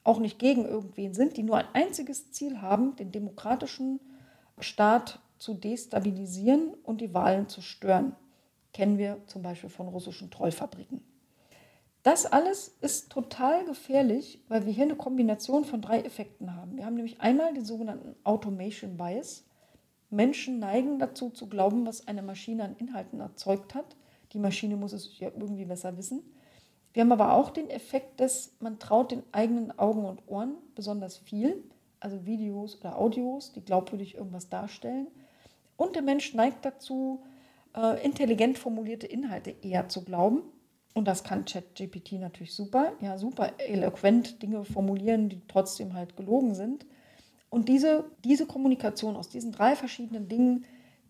auch nicht gegen irgendwen sind, die nur ein einziges Ziel haben, den demokratischen Staat zu destabilisieren und die Wahlen zu stören. Kennen wir zum Beispiel von russischen Trollfabriken. Das alles ist total gefährlich, weil wir hier eine Kombination von drei Effekten haben. Wir haben nämlich einmal den sogenannten Automation Bias. Menschen neigen dazu zu glauben, was eine Maschine an Inhalten erzeugt hat. Die Maschine muss es ja irgendwie besser wissen. Wir haben aber auch den Effekt, dass man traut den eigenen Augen und Ohren besonders viel also Videos oder Audios, die glaubwürdig irgendwas darstellen. Und der Mensch neigt dazu, äh, intelligent formulierte Inhalte eher zu glauben. Und das kann ChatGPT natürlich super, ja, super eloquent Dinge formulieren, die trotzdem halt gelogen sind. Und diese, diese Kommunikation aus diesen drei verschiedenen Dingen,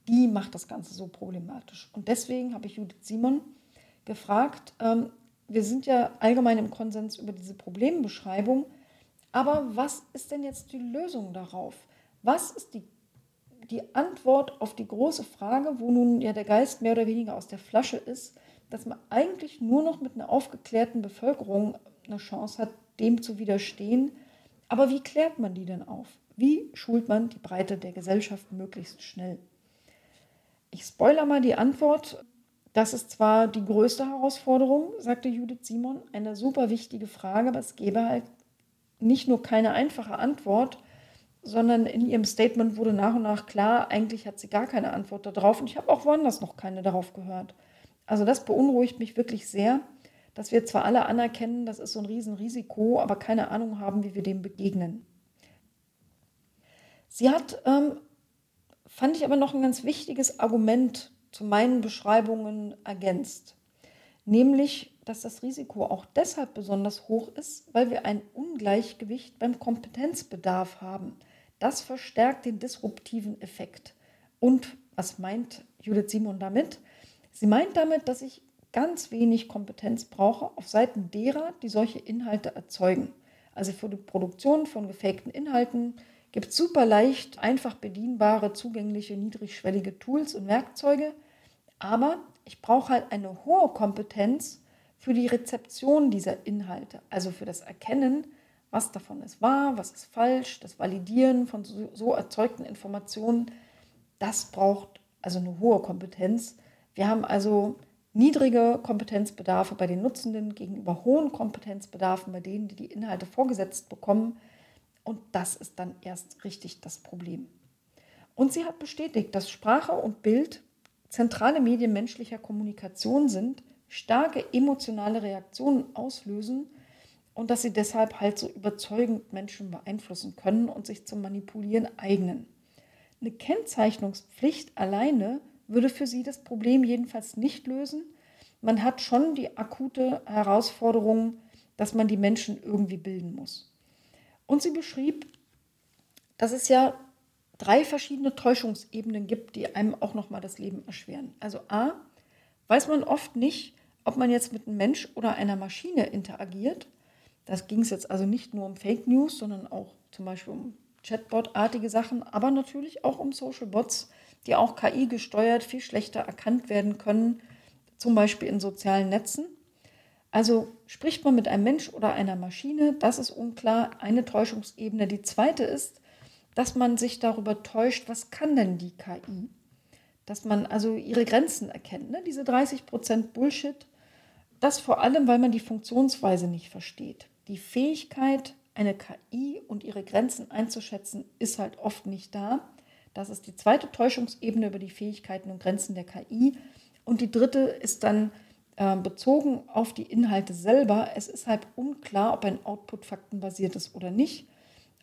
die macht das Ganze so problematisch. Und deswegen habe ich Judith Simon gefragt, ähm, wir sind ja allgemein im Konsens über diese Problembeschreibung, aber was ist denn jetzt die Lösung darauf? Was ist die, die Antwort auf die große Frage, wo nun ja der Geist mehr oder weniger aus der Flasche ist, dass man eigentlich nur noch mit einer aufgeklärten Bevölkerung eine Chance hat, dem zu widerstehen. Aber wie klärt man die denn auf? Wie schult man die Breite der Gesellschaft möglichst schnell? Ich spoiler mal die Antwort. Das ist zwar die größte Herausforderung, sagte Judith Simon, eine super wichtige Frage, aber es gäbe halt nicht nur keine einfache Antwort, sondern in ihrem Statement wurde nach und nach klar, eigentlich hat sie gar keine Antwort darauf und ich habe auch woanders noch keine darauf gehört. Also das beunruhigt mich wirklich sehr, dass wir zwar alle anerkennen, das ist so ein Riesenrisiko, aber keine Ahnung haben, wie wir dem begegnen. Sie hat, ähm, fand ich aber noch ein ganz wichtiges Argument zu meinen Beschreibungen ergänzt, nämlich dass das Risiko auch deshalb besonders hoch ist, weil wir ein Ungleichgewicht beim Kompetenzbedarf haben. Das verstärkt den disruptiven Effekt. Und was meint Judith Simon damit? Sie meint damit, dass ich ganz wenig Kompetenz brauche auf Seiten derer, die solche Inhalte erzeugen. Also für die Produktion von gefakten Inhalten gibt es super leicht, einfach bedienbare, zugängliche, niedrigschwellige Tools und Werkzeuge. Aber ich brauche halt eine hohe Kompetenz für die Rezeption dieser Inhalte, also für das Erkennen, was davon ist wahr, was ist falsch, das Validieren von so, so erzeugten Informationen. Das braucht also eine hohe Kompetenz. Wir haben also niedrige Kompetenzbedarfe bei den Nutzenden gegenüber hohen Kompetenzbedarfen bei denen, die die Inhalte vorgesetzt bekommen. Und das ist dann erst richtig das Problem. Und sie hat bestätigt, dass Sprache und Bild zentrale Medien menschlicher Kommunikation sind, starke emotionale Reaktionen auslösen und dass sie deshalb halt so überzeugend Menschen beeinflussen können und sich zum Manipulieren eignen. Eine Kennzeichnungspflicht alleine würde für sie das Problem jedenfalls nicht lösen. Man hat schon die akute Herausforderung, dass man die Menschen irgendwie bilden muss. Und sie beschrieb, dass es ja drei verschiedene Täuschungsebenen gibt, die einem auch nochmal das Leben erschweren. Also a, weiß man oft nicht, ob man jetzt mit einem Mensch oder einer Maschine interagiert. Das ging es jetzt also nicht nur um Fake News, sondern auch zum Beispiel um Chatbot-artige Sachen, aber natürlich auch um Social Bots, die auch KI gesteuert viel schlechter erkannt werden können, zum Beispiel in sozialen Netzen. Also spricht man mit einem Mensch oder einer Maschine, das ist unklar, eine Täuschungsebene. Die zweite ist, dass man sich darüber täuscht, was kann denn die KI? Dass man also ihre Grenzen erkennt. Ne? Diese 30% Bullshit, das vor allem, weil man die Funktionsweise nicht versteht. Die Fähigkeit, eine KI und ihre Grenzen einzuschätzen, ist halt oft nicht da. Das ist die zweite Täuschungsebene über die Fähigkeiten und Grenzen der KI. Und die dritte ist dann äh, bezogen auf die Inhalte selber. Es ist halt unklar, ob ein Output faktenbasiert ist oder nicht.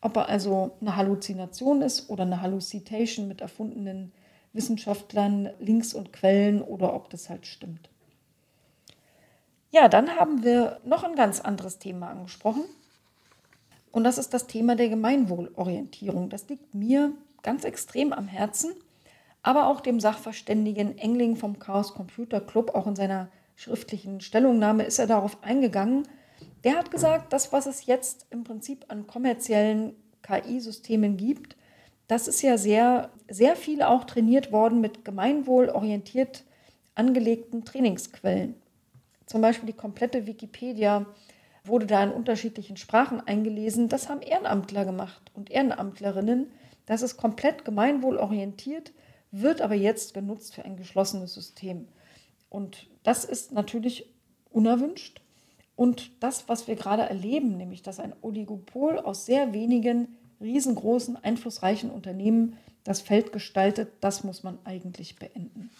Ob er also eine Halluzination ist oder eine Hallucitation mit erfundenen Wissenschaftlern, Links und Quellen oder ob das halt stimmt. Ja, dann haben wir noch ein ganz anderes Thema angesprochen. Und das ist das Thema der Gemeinwohlorientierung. Das liegt mir ganz extrem am Herzen, aber auch dem Sachverständigen Engling vom Chaos Computer Club, auch in seiner schriftlichen Stellungnahme ist er darauf eingegangen. Der hat gesagt, das, was es jetzt im Prinzip an kommerziellen KI-Systemen gibt, das ist ja sehr, sehr viel auch trainiert worden mit gemeinwohlorientiert angelegten Trainingsquellen. Zum Beispiel die komplette Wikipedia wurde da in unterschiedlichen Sprachen eingelesen. Das haben Ehrenamtler gemacht und Ehrenamtlerinnen. Das ist komplett gemeinwohlorientiert, wird aber jetzt genutzt für ein geschlossenes System. Und das ist natürlich unerwünscht. Und das, was wir gerade erleben, nämlich dass ein Oligopol aus sehr wenigen riesengroßen, einflussreichen Unternehmen das Feld gestaltet, das muss man eigentlich beenden.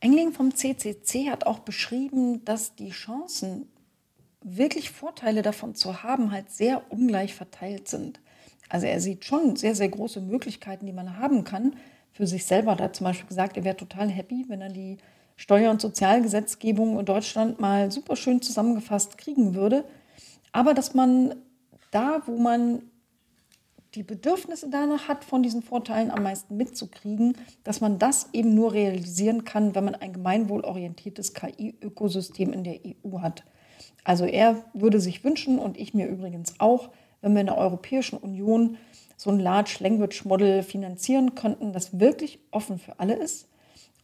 Engling vom CCC hat auch beschrieben, dass die Chancen, wirklich Vorteile davon zu haben, halt sehr ungleich verteilt sind. Also er sieht schon sehr, sehr große Möglichkeiten, die man haben kann für sich selber. Da hat zum Beispiel gesagt, er wäre total happy, wenn er die Steuer- und Sozialgesetzgebung in Deutschland mal super schön zusammengefasst kriegen würde. Aber dass man da, wo man die Bedürfnisse danach hat, von diesen Vorteilen am meisten mitzukriegen, dass man das eben nur realisieren kann, wenn man ein gemeinwohlorientiertes KI-Ökosystem in der EU hat. Also er würde sich wünschen und ich mir übrigens auch, wenn wir in der Europäischen Union so ein Large Language Model finanzieren könnten, das wirklich offen für alle ist.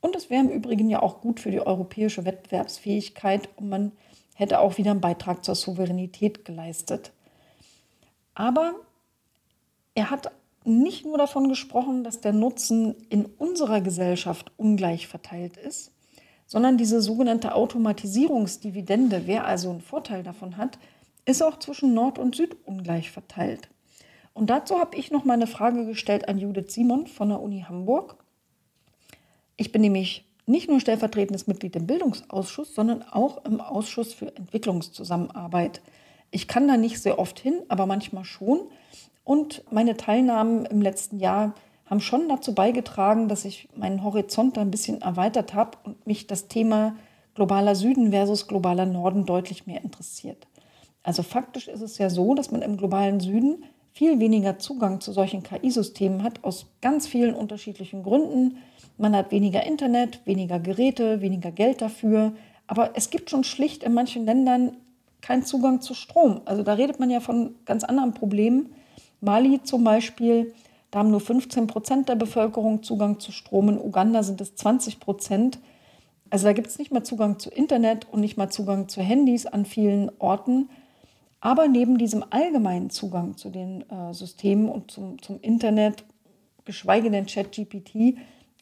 Und es wäre im Übrigen ja auch gut für die europäische Wettbewerbsfähigkeit und man hätte auch wieder einen Beitrag zur Souveränität geleistet. Aber er hat nicht nur davon gesprochen, dass der Nutzen in unserer Gesellschaft ungleich verteilt ist, sondern diese sogenannte Automatisierungsdividende, wer also einen Vorteil davon hat, ist auch zwischen Nord und Süd ungleich verteilt. Und dazu habe ich noch mal eine Frage gestellt an Judith Simon von der Uni Hamburg. Ich bin nämlich nicht nur stellvertretendes Mitglied im Bildungsausschuss, sondern auch im Ausschuss für Entwicklungszusammenarbeit. Ich kann da nicht sehr oft hin, aber manchmal schon. Und meine Teilnahmen im letzten Jahr haben schon dazu beigetragen, dass ich meinen Horizont ein bisschen erweitert habe und mich das Thema globaler Süden versus globaler Norden deutlich mehr interessiert. Also faktisch ist es ja so, dass man im globalen Süden viel weniger Zugang zu solchen KI-Systemen hat, aus ganz vielen unterschiedlichen Gründen. Man hat weniger Internet, weniger Geräte, weniger Geld dafür. Aber es gibt schon schlicht in manchen Ländern keinen Zugang zu Strom. Also da redet man ja von ganz anderen Problemen. Mali zum Beispiel, da haben nur 15 Prozent der Bevölkerung Zugang zu Strom. In Uganda sind es 20 Prozent. Also da gibt es nicht mal Zugang zu Internet und nicht mal Zugang zu Handys an vielen Orten. Aber neben diesem allgemeinen Zugang zu den äh, Systemen und zum, zum Internet, geschweige denn ChatGPT,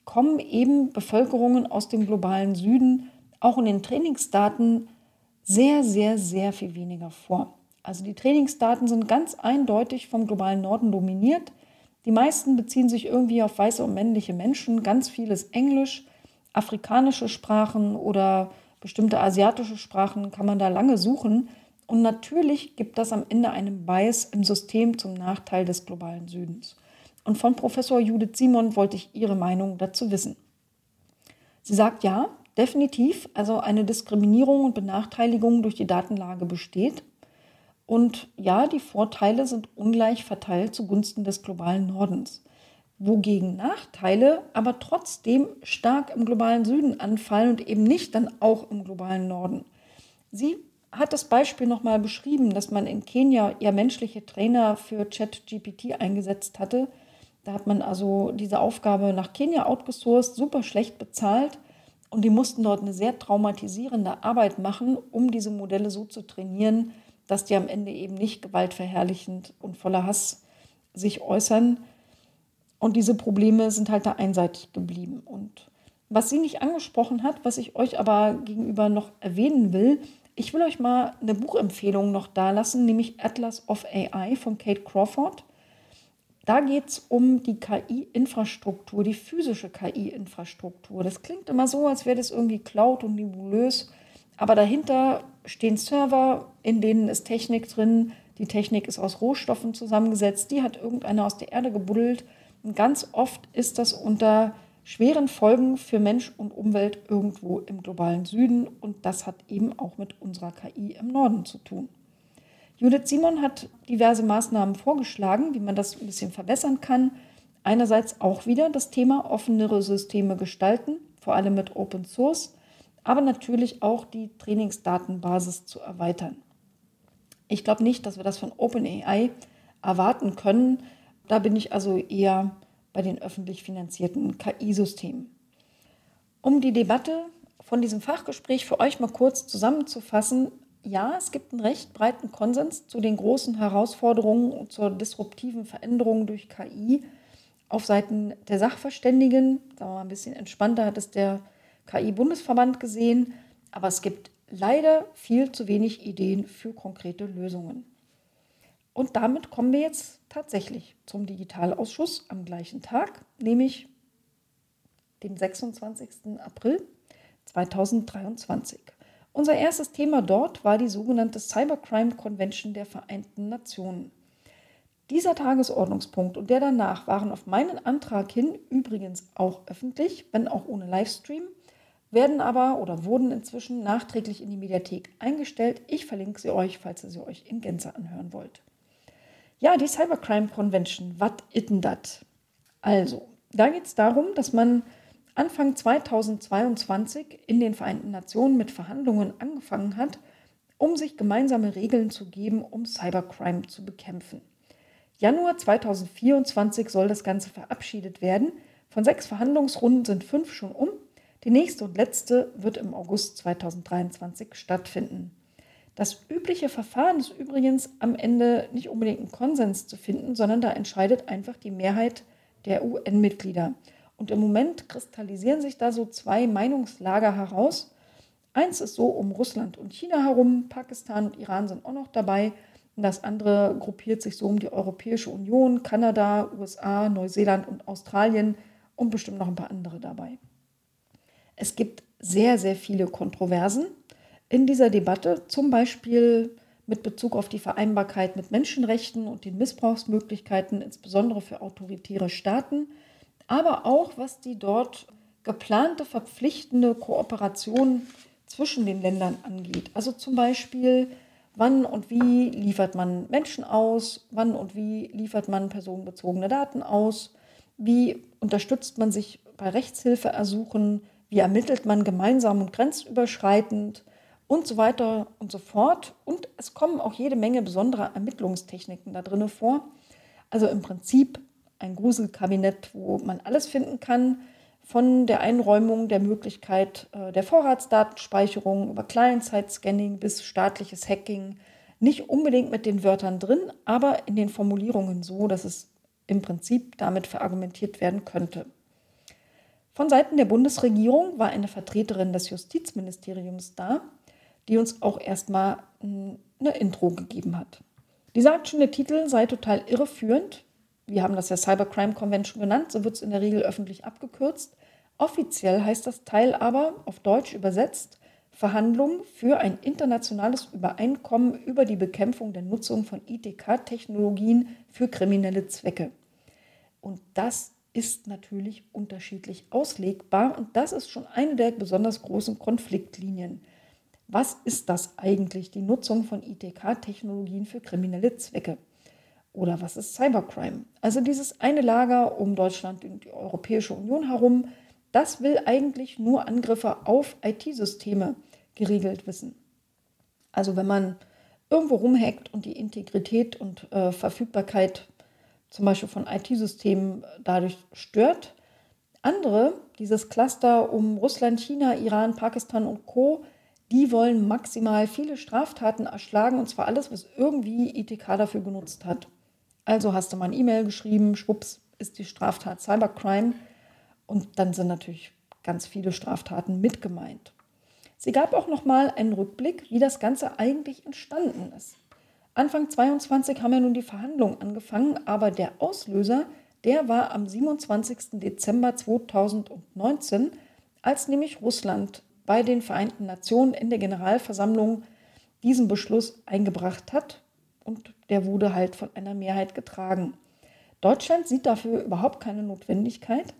kommen eben Bevölkerungen aus dem globalen Süden auch in den Trainingsdaten sehr, sehr, sehr viel weniger vor. Also die Trainingsdaten sind ganz eindeutig vom globalen Norden dominiert. Die meisten beziehen sich irgendwie auf weiße und männliche Menschen. Ganz vieles Englisch, afrikanische Sprachen oder bestimmte asiatische Sprachen kann man da lange suchen. Und natürlich gibt das am Ende einen Bias im System zum Nachteil des globalen Südens. Und von Professor Judith Simon wollte ich ihre Meinung dazu wissen. Sie sagt ja, definitiv, also eine Diskriminierung und Benachteiligung durch die Datenlage besteht. Und ja, die Vorteile sind ungleich verteilt zugunsten des globalen Nordens. Wogegen Nachteile aber trotzdem stark im globalen Süden anfallen und eben nicht dann auch im globalen Norden. Sie hat das Beispiel nochmal beschrieben, dass man in Kenia ja menschliche Trainer für ChatGPT eingesetzt hatte. Da hat man also diese Aufgabe nach Kenia outgesourced, super schlecht bezahlt und die mussten dort eine sehr traumatisierende Arbeit machen, um diese Modelle so zu trainieren, dass die am Ende eben nicht gewaltverherrlichend und voller Hass sich äußern. Und diese Probleme sind halt da einseitig geblieben. Und was sie nicht angesprochen hat, was ich euch aber gegenüber noch erwähnen will, ich will euch mal eine Buchempfehlung noch dalassen, nämlich Atlas of AI von Kate Crawford. Da geht es um die KI-Infrastruktur, die physische KI-Infrastruktur. Das klingt immer so, als wäre das irgendwie Cloud und nebulös. Aber dahinter stehen Server, in denen ist Technik drin. Die Technik ist aus Rohstoffen zusammengesetzt. Die hat irgendeiner aus der Erde gebuddelt. Und ganz oft ist das unter schweren Folgen für Mensch und Umwelt irgendwo im globalen Süden. Und das hat eben auch mit unserer KI im Norden zu tun. Judith Simon hat diverse Maßnahmen vorgeschlagen, wie man das ein bisschen verbessern kann. Einerseits auch wieder das Thema offenere Systeme gestalten, vor allem mit Open Source, aber natürlich auch die Trainingsdatenbasis zu erweitern. Ich glaube nicht, dass wir das von OpenAI erwarten können. Da bin ich also eher bei den öffentlich finanzierten KI-Systemen. Um die Debatte von diesem Fachgespräch für euch mal kurz zusammenzufassen, ja, es gibt einen recht breiten Konsens zu den großen Herausforderungen und zur disruptiven Veränderung durch KI auf Seiten der Sachverständigen. Sagen wir mal ein bisschen entspannter hat es der KI-Bundesverband gesehen, aber es gibt leider viel zu wenig Ideen für konkrete Lösungen. Und damit kommen wir jetzt tatsächlich zum Digitalausschuss am gleichen Tag, nämlich dem 26. April 2023. Unser erstes Thema dort war die sogenannte Cybercrime Convention der Vereinten Nationen. Dieser Tagesordnungspunkt und der danach waren auf meinen Antrag hin übrigens auch öffentlich, wenn auch ohne Livestream, werden aber oder wurden inzwischen nachträglich in die Mediathek eingestellt. Ich verlinke sie euch, falls ihr sie euch in Gänze anhören wollt. Ja, die Cybercrime Convention, was ist denn das? Also, da geht es darum, dass man Anfang 2022 in den Vereinten Nationen mit Verhandlungen angefangen hat, um sich gemeinsame Regeln zu geben, um Cybercrime zu bekämpfen. Januar 2024 soll das Ganze verabschiedet werden. Von sechs Verhandlungsrunden sind fünf schon um. Die nächste und letzte wird im August 2023 stattfinden. Das übliche Verfahren ist übrigens am Ende nicht unbedingt einen Konsens zu finden, sondern da entscheidet einfach die Mehrheit der UN-Mitglieder. Und im Moment kristallisieren sich da so zwei Meinungslager heraus. Eins ist so um Russland und China herum, Pakistan und Iran sind auch noch dabei. Und das andere gruppiert sich so um die Europäische Union, Kanada, USA, Neuseeland und Australien und bestimmt noch ein paar andere dabei. Es gibt sehr, sehr viele Kontroversen in dieser Debatte, zum Beispiel mit Bezug auf die Vereinbarkeit mit Menschenrechten und den Missbrauchsmöglichkeiten, insbesondere für autoritäre Staaten aber auch was die dort geplante verpflichtende Kooperation zwischen den Ländern angeht. Also zum Beispiel wann und wie liefert man Menschen aus, wann und wie liefert man personenbezogene Daten aus, wie unterstützt man sich bei Rechtshilfeersuchen, wie ermittelt man gemeinsam und grenzüberschreitend und so weiter und so fort. Und es kommen auch jede Menge besonderer Ermittlungstechniken da drin vor. Also im Prinzip ein Gruselkabinett, wo man alles finden kann, von der Einräumung der Möglichkeit äh, der Vorratsdatenspeicherung über Client-Side-Scanning bis staatliches Hacking. Nicht unbedingt mit den Wörtern drin, aber in den Formulierungen so, dass es im Prinzip damit verargumentiert werden könnte. Von Seiten der Bundesregierung war eine Vertreterin des Justizministeriums da, die uns auch erstmal eine Intro gegeben hat. Die sagt schon, der Titel sei total irreführend. Wir haben das ja Cybercrime Convention genannt, so wird es in der Regel öffentlich abgekürzt. Offiziell heißt das Teil aber, auf Deutsch übersetzt, Verhandlungen für ein internationales Übereinkommen über die Bekämpfung der Nutzung von ITK-Technologien für kriminelle Zwecke. Und das ist natürlich unterschiedlich auslegbar und das ist schon eine der besonders großen Konfliktlinien. Was ist das eigentlich, die Nutzung von ITK-Technologien für kriminelle Zwecke? Oder was ist Cybercrime? Also dieses eine Lager um Deutschland und die Europäische Union herum, das will eigentlich nur Angriffe auf IT-Systeme geregelt wissen. Also wenn man irgendwo rumhackt und die Integrität und äh, Verfügbarkeit zum Beispiel von IT-Systemen dadurch stört. Andere, dieses Cluster um Russland, China, Iran, Pakistan und Co., die wollen maximal viele Straftaten erschlagen und zwar alles, was irgendwie ITK dafür genutzt hat. Also hast du mal ein E-Mail geschrieben, schwupps, ist die Straftat Cybercrime und dann sind natürlich ganz viele Straftaten mit gemeint. Sie gab auch noch mal einen Rückblick, wie das Ganze eigentlich entstanden ist. Anfang 22 haben ja nun die Verhandlungen angefangen, aber der Auslöser, der war am 27. Dezember 2019, als nämlich Russland bei den Vereinten Nationen in der Generalversammlung diesen Beschluss eingebracht hat und der wurde halt von einer Mehrheit getragen. Deutschland sieht dafür überhaupt keine Notwendigkeit,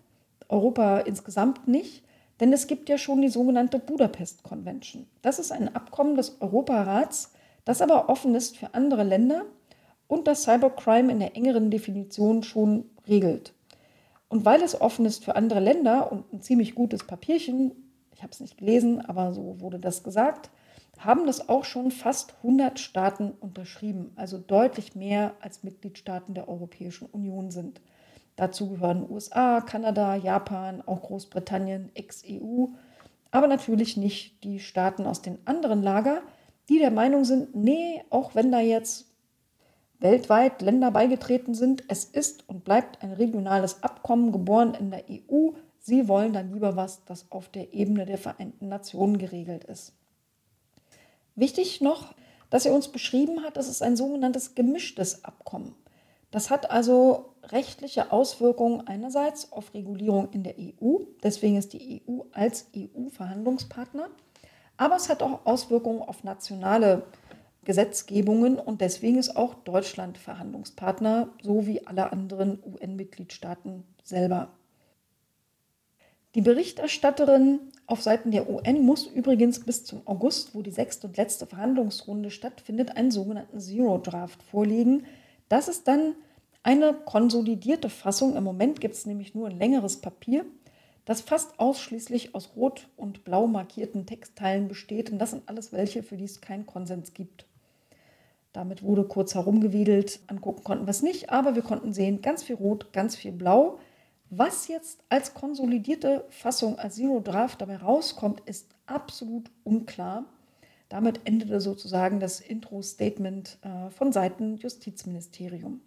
Europa insgesamt nicht, denn es gibt ja schon die sogenannte Budapest Convention. Das ist ein Abkommen des Europarats, das aber offen ist für andere Länder und das Cybercrime in der engeren Definition schon regelt. Und weil es offen ist für andere Länder und ein ziemlich gutes Papierchen, ich habe es nicht gelesen, aber so wurde das gesagt, haben das auch schon fast 100 Staaten unterschrieben, also deutlich mehr als Mitgliedstaaten der Europäischen Union sind. Dazu gehören USA, Kanada, Japan, auch Großbritannien, ex-EU, aber natürlich nicht die Staaten aus den anderen Lager, die der Meinung sind, nee, auch wenn da jetzt weltweit Länder beigetreten sind, es ist und bleibt ein regionales Abkommen geboren in der EU. Sie wollen dann lieber was, das auf der Ebene der Vereinten Nationen geregelt ist. Wichtig noch, dass er uns beschrieben hat, das ist ein sogenanntes gemischtes Abkommen. Das hat also rechtliche Auswirkungen einerseits auf Regulierung in der EU, deswegen ist die EU als EU-Verhandlungspartner aber es hat auch Auswirkungen auf nationale Gesetzgebungen und deswegen ist auch Deutschland Verhandlungspartner, so wie alle anderen UN-Mitgliedstaaten selber. Die Berichterstatterin auf Seiten der UN muss übrigens bis zum August, wo die sechste und letzte Verhandlungsrunde stattfindet, einen sogenannten Zero Draft vorlegen. Das ist dann eine konsolidierte Fassung. Im Moment gibt es nämlich nur ein längeres Papier das fast ausschließlich aus rot und blau markierten Textteilen besteht. Und das sind alles welche, für die es keinen Konsens gibt. Damit wurde kurz herumgewedelt. Angucken konnten wir es nicht, aber wir konnten sehen, ganz viel Rot, ganz viel Blau. Was jetzt als konsolidierte Fassung, als Zero Draft dabei rauskommt, ist absolut unklar. Damit endete sozusagen das Intro-Statement äh, von Seiten Justizministerium.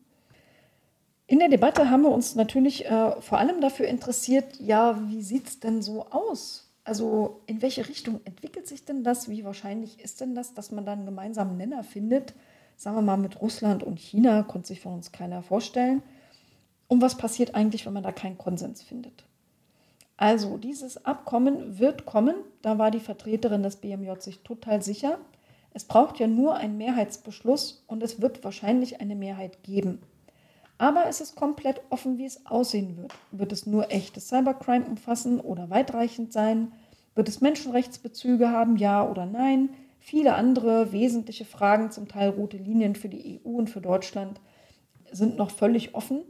In der Debatte haben wir uns natürlich äh, vor allem dafür interessiert, ja, wie sieht es denn so aus? Also in welche Richtung entwickelt sich denn das? Wie wahrscheinlich ist denn das, dass man da einen gemeinsamen Nenner findet? Sagen wir mal mit Russland und China, konnte sich von uns keiner vorstellen. Und was passiert eigentlich, wenn man da keinen Konsens findet? Also dieses Abkommen wird kommen, da war die Vertreterin des BMJ sich total sicher. Es braucht ja nur einen Mehrheitsbeschluss und es wird wahrscheinlich eine Mehrheit geben. Aber es ist komplett offen, wie es aussehen wird. Wird es nur echtes Cybercrime umfassen oder weitreichend sein? Wird es Menschenrechtsbezüge haben, ja oder nein? viele andere wesentliche Fragen, zum Teil rote Linien für die EU und für Deutschland, sind noch völlig offen.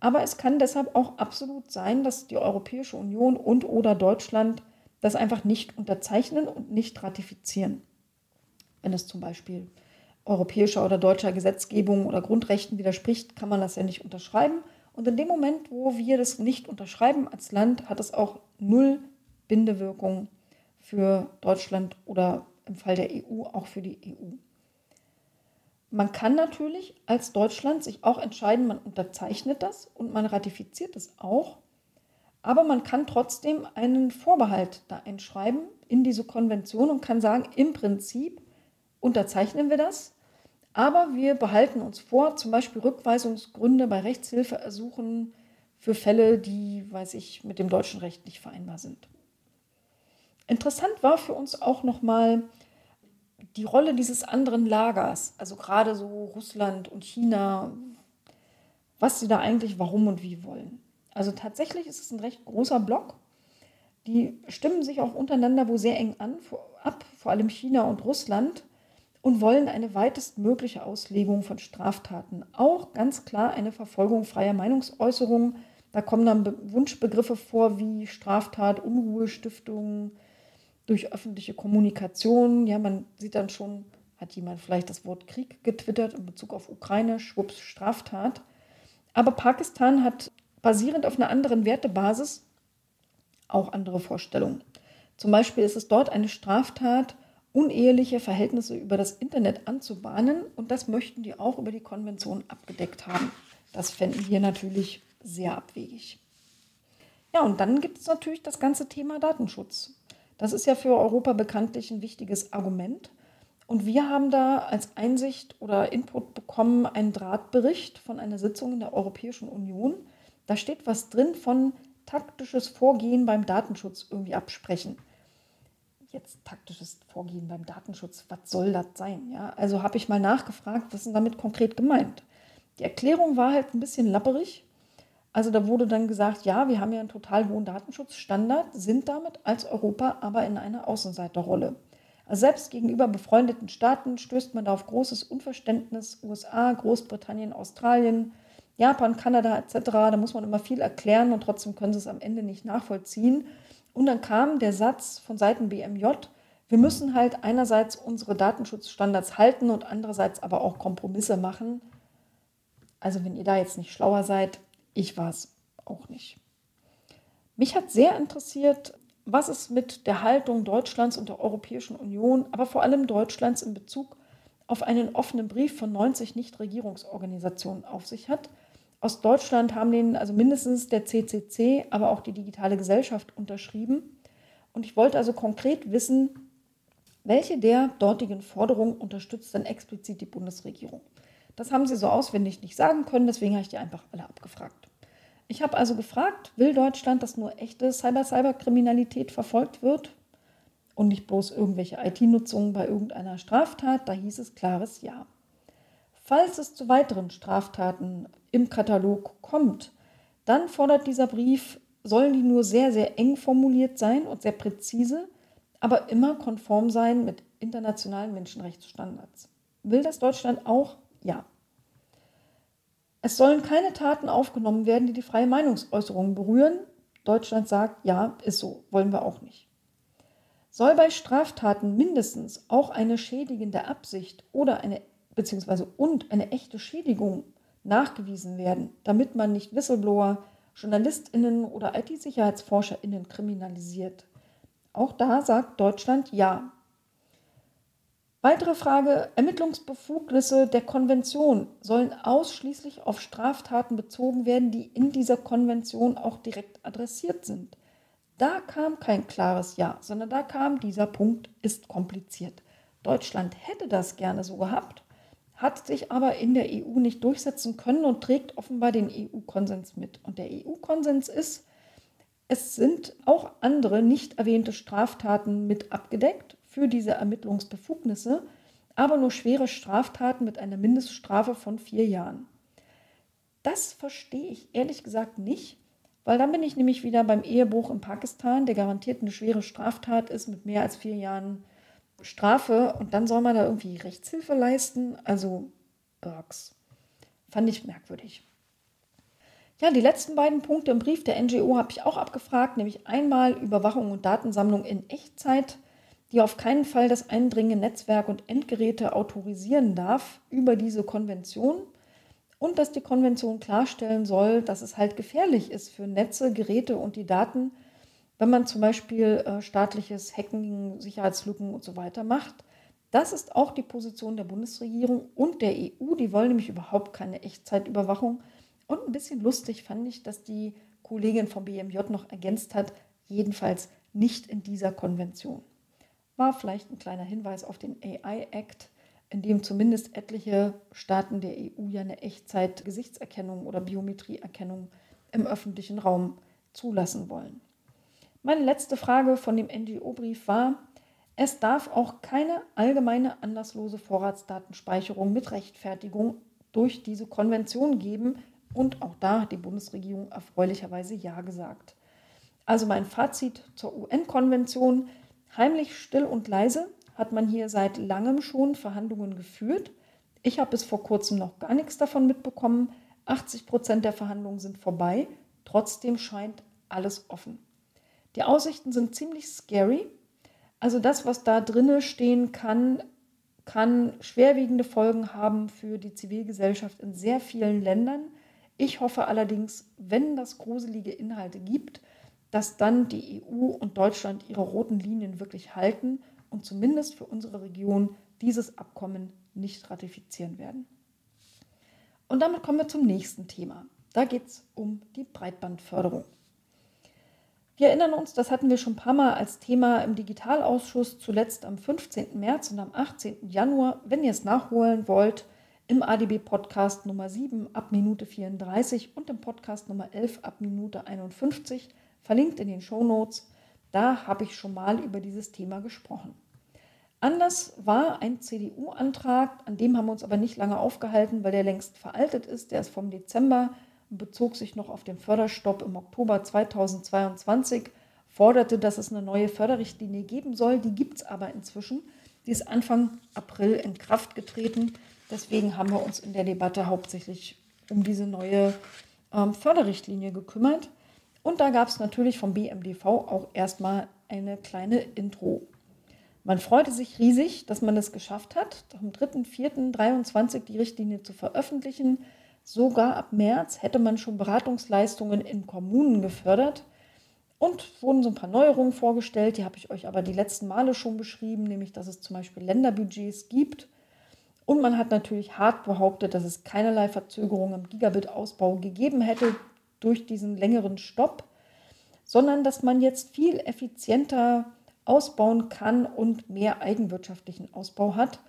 Aber es kann deshalb auch absolut sein, dass die Europäische Union und oder Deutschland das einfach nicht unterzeichnen und nicht ratifizieren. Wenn es zum Beispiel europäischer oder deutscher Gesetzgebung oder Grundrechten widerspricht, kann man das ja nicht unterschreiben. Und in dem Moment, wo wir das nicht unterschreiben als Land, hat es auch null Bindewirkung für Deutschland oder im Fall der EU auch für die EU. Man kann natürlich als Deutschland sich auch entscheiden, man unterzeichnet das und man ratifiziert es auch, aber man kann trotzdem einen Vorbehalt da einschreiben in diese Konvention und kann sagen, im Prinzip unterzeichnen wir das, aber wir behalten uns vor, zum Beispiel Rückweisungsgründe bei Rechtshilfeersuchen für Fälle, die, weiß ich, mit dem deutschen Recht nicht vereinbar sind. Interessant war für uns auch nochmal die Rolle dieses anderen Lagers, also gerade so Russland und China, was sie da eigentlich warum und wie wollen. Also tatsächlich ist es ein recht großer Block. Die stimmen sich auch untereinander wo sehr eng an, ab, vor allem China und Russland, und wollen eine weitestmögliche Auslegung von Straftaten. Auch ganz klar eine Verfolgung freier Meinungsäußerung. Da kommen dann Wunschbegriffe vor wie Straftat, Unruhestiftung, durch öffentliche Kommunikation. Ja, man sieht dann schon, hat jemand vielleicht das Wort Krieg getwittert in Bezug auf Ukraine, schwupps, Straftat. Aber Pakistan hat basierend auf einer anderen Wertebasis auch andere Vorstellungen. Zum Beispiel ist es dort eine Straftat, uneheliche Verhältnisse über das Internet anzubahnen und das möchten die auch über die Konvention abgedeckt haben. Das fänden wir natürlich sehr abwegig. Ja, und dann gibt es natürlich das ganze Thema Datenschutz. Das ist ja für Europa bekanntlich ein wichtiges Argument. Und wir haben da als Einsicht oder Input bekommen einen Drahtbericht von einer Sitzung in der Europäischen Union. Da steht was drin von taktisches Vorgehen beim Datenschutz irgendwie absprechen. Jetzt taktisches Vorgehen beim Datenschutz, was soll das sein? Ja, also habe ich mal nachgefragt, was ist damit konkret gemeint? Die Erklärung war halt ein bisschen lapperig. Also da wurde dann gesagt, ja, wir haben ja einen total hohen Datenschutzstandard, sind damit als Europa aber in einer Außenseiterrolle. Also selbst gegenüber befreundeten Staaten stößt man da auf großes Unverständnis. USA, Großbritannien, Australien, Japan, Kanada etc. Da muss man immer viel erklären und trotzdem können sie es am Ende nicht nachvollziehen. Und dann kam der Satz von Seiten BMJ, wir müssen halt einerseits unsere Datenschutzstandards halten und andererseits aber auch Kompromisse machen. Also wenn ihr da jetzt nicht schlauer seid, ich war es auch nicht. Mich hat sehr interessiert, was es mit der Haltung Deutschlands und der Europäischen Union, aber vor allem Deutschlands in Bezug auf einen offenen Brief von 90 Nichtregierungsorganisationen auf sich hat. Aus Deutschland haben den also mindestens der CCC, aber auch die digitale Gesellschaft unterschrieben. Und ich wollte also konkret wissen, welche der dortigen Forderungen unterstützt denn explizit die Bundesregierung. Das haben sie so auswendig nicht sagen können, deswegen habe ich die einfach alle abgefragt. Ich habe also gefragt, will Deutschland, dass nur echte Cyber-Cyber-Kriminalität verfolgt wird und nicht bloß irgendwelche IT-Nutzungen bei irgendeiner Straftat? Da hieß es klares Ja. Falls es zu weiteren Straftaten im Katalog kommt, dann fordert dieser Brief, sollen die nur sehr, sehr eng formuliert sein und sehr präzise, aber immer konform sein mit internationalen Menschenrechtsstandards. Will das Deutschland auch? Ja. Es sollen keine Taten aufgenommen werden, die die freie Meinungsäußerung berühren. Deutschland sagt, ja, ist so, wollen wir auch nicht. Soll bei Straftaten mindestens auch eine schädigende Absicht oder eine beziehungsweise und eine echte Schädigung nachgewiesen werden, damit man nicht Whistleblower, JournalistInnen oder IT-SicherheitsforscherInnen kriminalisiert. Auch da sagt Deutschland ja. Weitere Frage, Ermittlungsbefugnisse der Konvention sollen ausschließlich auf Straftaten bezogen werden, die in dieser Konvention auch direkt adressiert sind. Da kam kein klares Ja, sondern da kam dieser Punkt ist kompliziert. Deutschland hätte das gerne so gehabt, hat sich aber in der EU nicht durchsetzen können und trägt offenbar den EU-Konsens mit. Und der EU-Konsens ist, es sind auch andere nicht erwähnte Straftaten mit abgedeckt für diese Ermittlungsbefugnisse, aber nur schwere Straftaten mit einer Mindeststrafe von vier Jahren. Das verstehe ich ehrlich gesagt nicht, weil dann bin ich nämlich wieder beim Ehebruch in Pakistan, der garantiert eine schwere Straftat ist mit mehr als vier Jahren Strafe und dann soll man da irgendwie Rechtshilfe leisten. Also, Burks. Fand ich merkwürdig. Ja, die letzten beiden Punkte im Brief der NGO habe ich auch abgefragt, nämlich einmal Überwachung und Datensammlung in Echtzeit, die auf keinen Fall das Eindringen in Netzwerk und Endgeräte autorisieren darf über diese Konvention und dass die Konvention klarstellen soll, dass es halt gefährlich ist für Netze, Geräte und die Daten, wenn man zum Beispiel äh, staatliches Hacken, Sicherheitslücken und so weiter macht. Das ist auch die Position der Bundesregierung und der EU. Die wollen nämlich überhaupt keine Echtzeitüberwachung. Und ein bisschen lustig fand ich, dass die Kollegin vom BMJ noch ergänzt hat, jedenfalls nicht in dieser Konvention. War vielleicht ein kleiner Hinweis auf den AI Act, in dem zumindest etliche Staaten der EU ja eine Echtzeit-Gesichtserkennung oder Biometrieerkennung im öffentlichen Raum zulassen wollen. Meine letzte Frage von dem NGO-Brief war, es darf auch keine allgemeine anlasslose Vorratsdatenspeicherung mit Rechtfertigung durch diese Konvention geben. Und auch da hat die Bundesregierung erfreulicherweise Ja gesagt. Also mein Fazit zur UN-Konvention. Heimlich, still und leise hat man hier seit langem schon Verhandlungen geführt. Ich habe bis vor kurzem noch gar nichts davon mitbekommen. 80 Prozent der Verhandlungen sind vorbei. Trotzdem scheint alles offen. Die Aussichten sind ziemlich scary. Also das, was da drinne stehen kann, kann schwerwiegende Folgen haben für die Zivilgesellschaft in sehr vielen Ländern. Ich hoffe allerdings, wenn das gruselige Inhalte gibt, dass dann die EU und Deutschland ihre roten Linien wirklich halten und zumindest für unsere Region dieses Abkommen nicht ratifizieren werden. Und damit kommen wir zum nächsten Thema. Da geht es um die Breitbandförderung. Wir erinnern uns, das hatten wir schon ein paar Mal als Thema im Digitalausschuss, zuletzt am 15. März und am 18. Januar. Wenn ihr es nachholen wollt, im ADB Podcast Nummer 7 ab Minute 34 und im Podcast Nummer 11 ab Minute 51, verlinkt in den Show Notes. Da habe ich schon mal über dieses Thema gesprochen. Anlass war ein CDU-Antrag, an dem haben wir uns aber nicht lange aufgehalten, weil der längst veraltet ist. Der ist vom Dezember und bezog sich noch auf den Förderstopp im Oktober 2022, forderte, dass es eine neue Förderrichtlinie geben soll. Die gibt es aber inzwischen. Die ist Anfang April in Kraft getreten. Deswegen haben wir uns in der Debatte hauptsächlich um diese neue ähm, Förderrichtlinie gekümmert. Und da gab es natürlich vom BMDV auch erstmal eine kleine Intro. Man freute sich riesig, dass man es geschafft hat, am 3.4.23 die Richtlinie zu veröffentlichen. Sogar ab März hätte man schon Beratungsleistungen in Kommunen gefördert. Und wurden so ein paar Neuerungen vorgestellt, die habe ich euch aber die letzten Male schon beschrieben, nämlich dass es zum Beispiel Länderbudgets gibt. Und man hat natürlich hart behauptet, dass es keinerlei Verzögerung im Gigabit-Ausbau gegeben hätte durch diesen längeren Stopp, sondern dass man jetzt viel effizienter ausbauen kann und mehr eigenwirtschaftlichen Ausbau hat.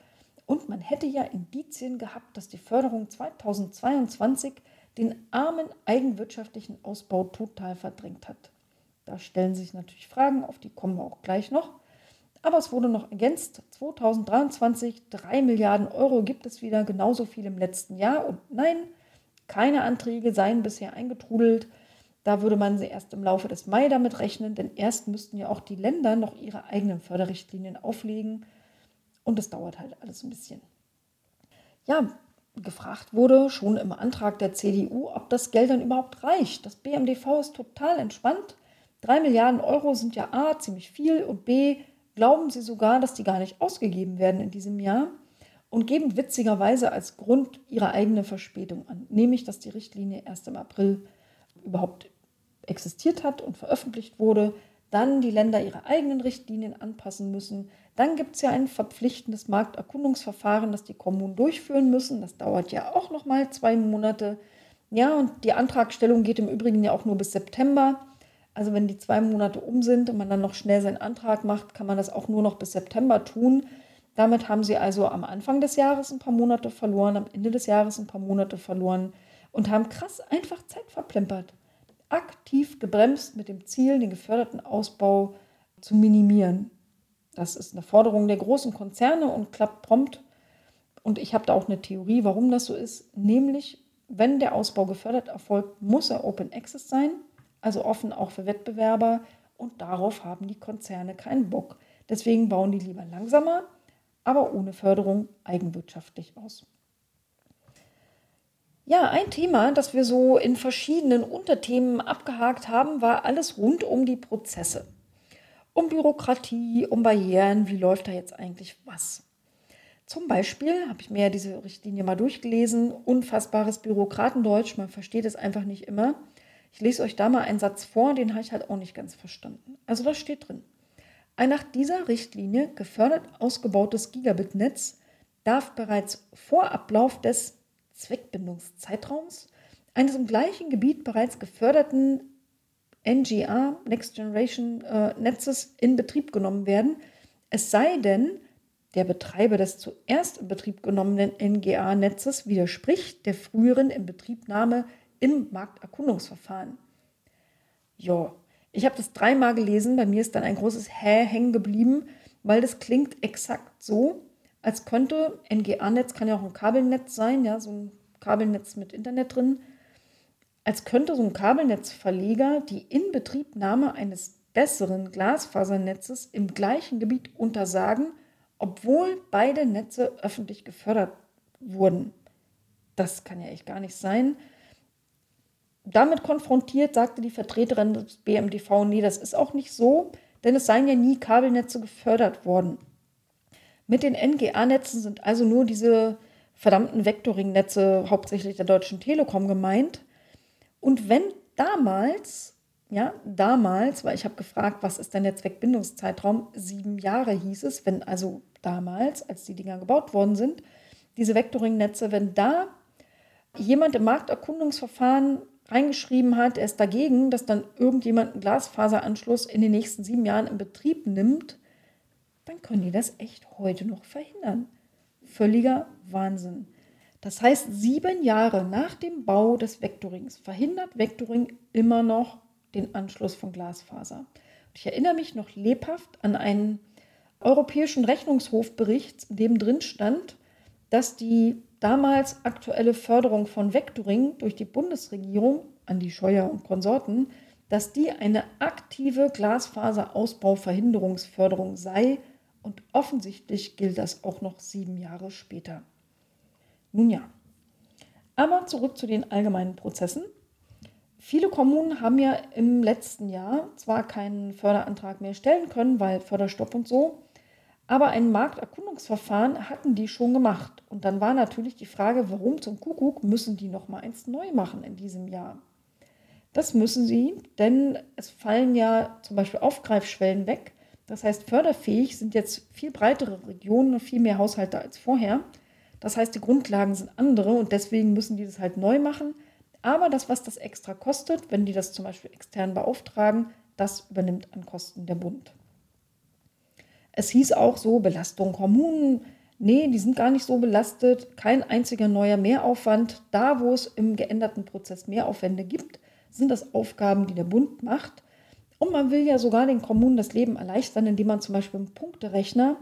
Und man hätte ja Indizien gehabt, dass die Förderung 2022 den armen eigenwirtschaftlichen Ausbau total verdrängt hat. Da stellen sich natürlich Fragen, auf die kommen wir auch gleich noch. Aber es wurde noch ergänzt, 2023 3 Milliarden Euro gibt es wieder, genauso viel im letzten Jahr. Und nein, keine Anträge seien bisher eingetrudelt. Da würde man sie erst im Laufe des Mai damit rechnen, denn erst müssten ja auch die Länder noch ihre eigenen Förderrichtlinien auflegen. Und es dauert halt alles ein bisschen. Ja, gefragt wurde schon im Antrag der CDU, ob das Geld dann überhaupt reicht. Das BMDV ist total entspannt. Drei Milliarden Euro sind ja A, ziemlich viel und B, glauben sie sogar, dass die gar nicht ausgegeben werden in diesem Jahr und geben witzigerweise als Grund ihre eigene Verspätung an, nämlich dass die Richtlinie erst im April überhaupt existiert hat und veröffentlicht wurde, dann die Länder ihre eigenen Richtlinien anpassen müssen, dann gibt es ja ein verpflichtendes Markterkundungsverfahren, das die Kommunen durchführen müssen. Das dauert ja auch noch mal zwei Monate. Ja, und die Antragstellung geht im Übrigen ja auch nur bis September. Also wenn die zwei Monate um sind und man dann noch schnell seinen Antrag macht, kann man das auch nur noch bis September tun. Damit haben sie also am Anfang des Jahres ein paar Monate verloren, am Ende des Jahres ein paar Monate verloren und haben krass einfach Zeit verplempert. Aktiv gebremst mit dem Ziel, den geförderten Ausbau zu minimieren. Das ist eine Forderung der großen Konzerne und klappt prompt. Und ich habe da auch eine Theorie, warum das so ist. Nämlich, wenn der Ausbau gefördert erfolgt, muss er Open Access sein, also offen auch für Wettbewerber. Und darauf haben die Konzerne keinen Bock. Deswegen bauen die lieber langsamer, aber ohne Förderung eigenwirtschaftlich aus. Ja, ein Thema, das wir so in verschiedenen Unterthemen abgehakt haben, war alles rund um die Prozesse. Um Bürokratie, um Barrieren, wie läuft da jetzt eigentlich was? Zum Beispiel habe ich mir diese Richtlinie mal durchgelesen, unfassbares Bürokratendeutsch, man versteht es einfach nicht immer. Ich lese euch da mal einen Satz vor, den habe ich halt auch nicht ganz verstanden. Also da steht drin. Ein nach dieser Richtlinie gefördert ausgebautes Gigabit-Netz darf bereits vor Ablauf des Zweckbindungszeitraums eines im gleichen Gebiet bereits geförderten NGA, Next Generation äh, Netzes, in Betrieb genommen werden, es sei denn, der Betreiber des zuerst in Betrieb genommenen NGA-Netzes widerspricht der früheren Inbetriebnahme im Markterkundungsverfahren. Ja, ich habe das dreimal gelesen, bei mir ist dann ein großes Hä hängen geblieben, weil das klingt exakt so, als könnte NGA-Netz, kann ja auch ein Kabelnetz sein, ja, so ein Kabelnetz mit Internet drin, als könnte so ein Kabelnetzverleger die Inbetriebnahme eines besseren Glasfasernetzes im gleichen Gebiet untersagen, obwohl beide Netze öffentlich gefördert wurden. Das kann ja echt gar nicht sein. Damit konfrontiert sagte die Vertreterin des BMDV, nee, das ist auch nicht so, denn es seien ja nie Kabelnetze gefördert worden. Mit den NGA-Netzen sind also nur diese verdammten Vectoring-Netze hauptsächlich der Deutschen Telekom gemeint. Und wenn damals, ja, damals, weil ich habe gefragt, was ist der Netzwerkbindungszeitraum, sieben Jahre hieß es, wenn also damals, als die Dinger gebaut worden sind, diese Vectoring-Netze, wenn da jemand im Markterkundungsverfahren reingeschrieben hat, er ist dagegen, dass dann irgendjemand einen Glasfaseranschluss in den nächsten sieben Jahren in Betrieb nimmt, dann können die das echt heute noch verhindern. Völliger Wahnsinn. Das heißt, sieben Jahre nach dem Bau des Vektorings verhindert Vektoring immer noch den Anschluss von Glasfaser. Ich erinnere mich noch lebhaft an einen europäischen Rechnungshofbericht, in dem drin stand, dass die damals aktuelle Förderung von Vektoring durch die Bundesregierung an die Scheuer und Konsorten, dass die eine aktive Glasfaserausbauverhinderungsförderung sei und offensichtlich gilt das auch noch sieben Jahre später. Nun ja, aber zurück zu den allgemeinen Prozessen. Viele Kommunen haben ja im letzten Jahr zwar keinen Förderantrag mehr stellen können, weil Förderstopp und so, aber ein Markterkundungsverfahren hatten die schon gemacht. Und dann war natürlich die Frage, warum zum Kuckuck müssen die noch mal eins neu machen in diesem Jahr? Das müssen sie, denn es fallen ja zum Beispiel Aufgreifschwellen weg. Das heißt, förderfähig sind jetzt viel breitere Regionen und viel mehr Haushalte als vorher. Das heißt, die Grundlagen sind andere und deswegen müssen die das halt neu machen. Aber das, was das extra kostet, wenn die das zum Beispiel extern beauftragen, das übernimmt an Kosten der Bund. Es hieß auch so, Belastung Kommunen, nee, die sind gar nicht so belastet, kein einziger neuer Mehraufwand. Da, wo es im geänderten Prozess Mehraufwände gibt, sind das Aufgaben, die der Bund macht. Und man will ja sogar den Kommunen das Leben erleichtern, indem man zum Beispiel einen Punkterechner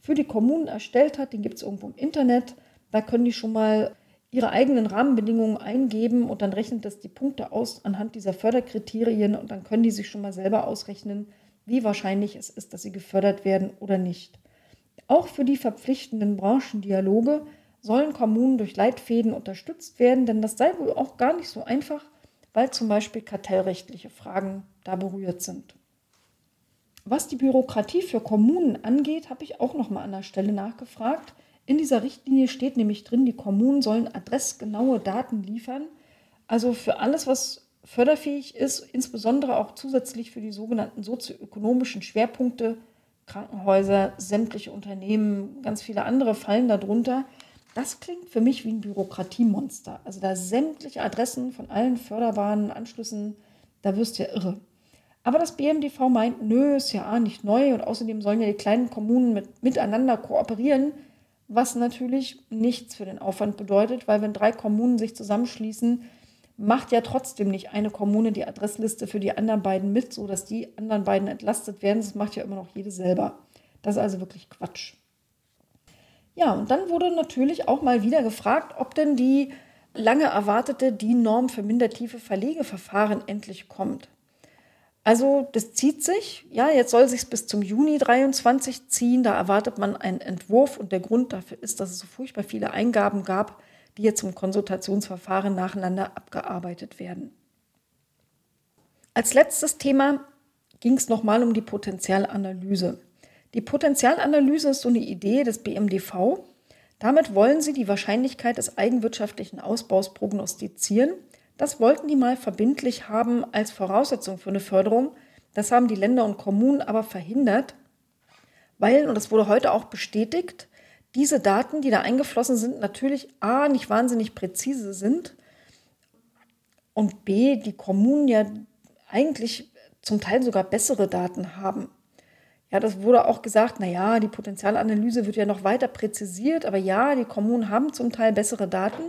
für die Kommunen erstellt hat. Den gibt es irgendwo im Internet. Da können die schon mal ihre eigenen Rahmenbedingungen eingeben und dann rechnet das die Punkte aus anhand dieser Förderkriterien und dann können die sich schon mal selber ausrechnen, wie wahrscheinlich es ist, dass sie gefördert werden oder nicht. Auch für die verpflichtenden Branchendialoge sollen Kommunen durch Leitfäden unterstützt werden, denn das sei wohl auch gar nicht so einfach, weil zum Beispiel kartellrechtliche Fragen da berührt sind. Was die Bürokratie für Kommunen angeht, habe ich auch noch mal an der Stelle nachgefragt. In dieser Richtlinie steht nämlich drin, die Kommunen sollen adressgenaue Daten liefern. Also für alles, was förderfähig ist, insbesondere auch zusätzlich für die sogenannten sozioökonomischen Schwerpunkte, Krankenhäuser, sämtliche Unternehmen, ganz viele andere fallen darunter. Das klingt für mich wie ein Bürokratiemonster. Also da sämtliche Adressen von allen förderbaren Anschlüssen, da wirst du ja irre. Aber das BMDV meint, nö, ist ja nicht neu und außerdem sollen ja die kleinen Kommunen mit, miteinander kooperieren, was natürlich nichts für den Aufwand bedeutet, weil wenn drei Kommunen sich zusammenschließen, macht ja trotzdem nicht eine Kommune die Adressliste für die anderen beiden mit, sodass die anderen beiden entlastet werden. Das macht ja immer noch jede selber. Das ist also wirklich Quatsch. Ja, und dann wurde natürlich auch mal wieder gefragt, ob denn die lange erwartete DIN-Norm für mindertiefe Verlegeverfahren endlich kommt. Also das zieht sich. Ja, jetzt soll sich bis zum Juni 23 ziehen. Da erwartet man einen Entwurf und der Grund dafür ist, dass es so furchtbar viele Eingaben gab, die jetzt im Konsultationsverfahren nacheinander abgearbeitet werden. Als letztes Thema ging es nochmal um die Potenzialanalyse. Die Potenzialanalyse ist so eine Idee des BMDV. Damit wollen sie die Wahrscheinlichkeit des eigenwirtschaftlichen Ausbaus prognostizieren. Das wollten die mal verbindlich haben als Voraussetzung für eine Förderung. Das haben die Länder und Kommunen aber verhindert, weil, und das wurde heute auch bestätigt, diese Daten, die da eingeflossen sind, natürlich A, nicht wahnsinnig präzise sind und B, die Kommunen ja eigentlich zum Teil sogar bessere Daten haben. Ja, das wurde auch gesagt, naja, die Potenzialanalyse wird ja noch weiter präzisiert, aber ja, die Kommunen haben zum Teil bessere Daten.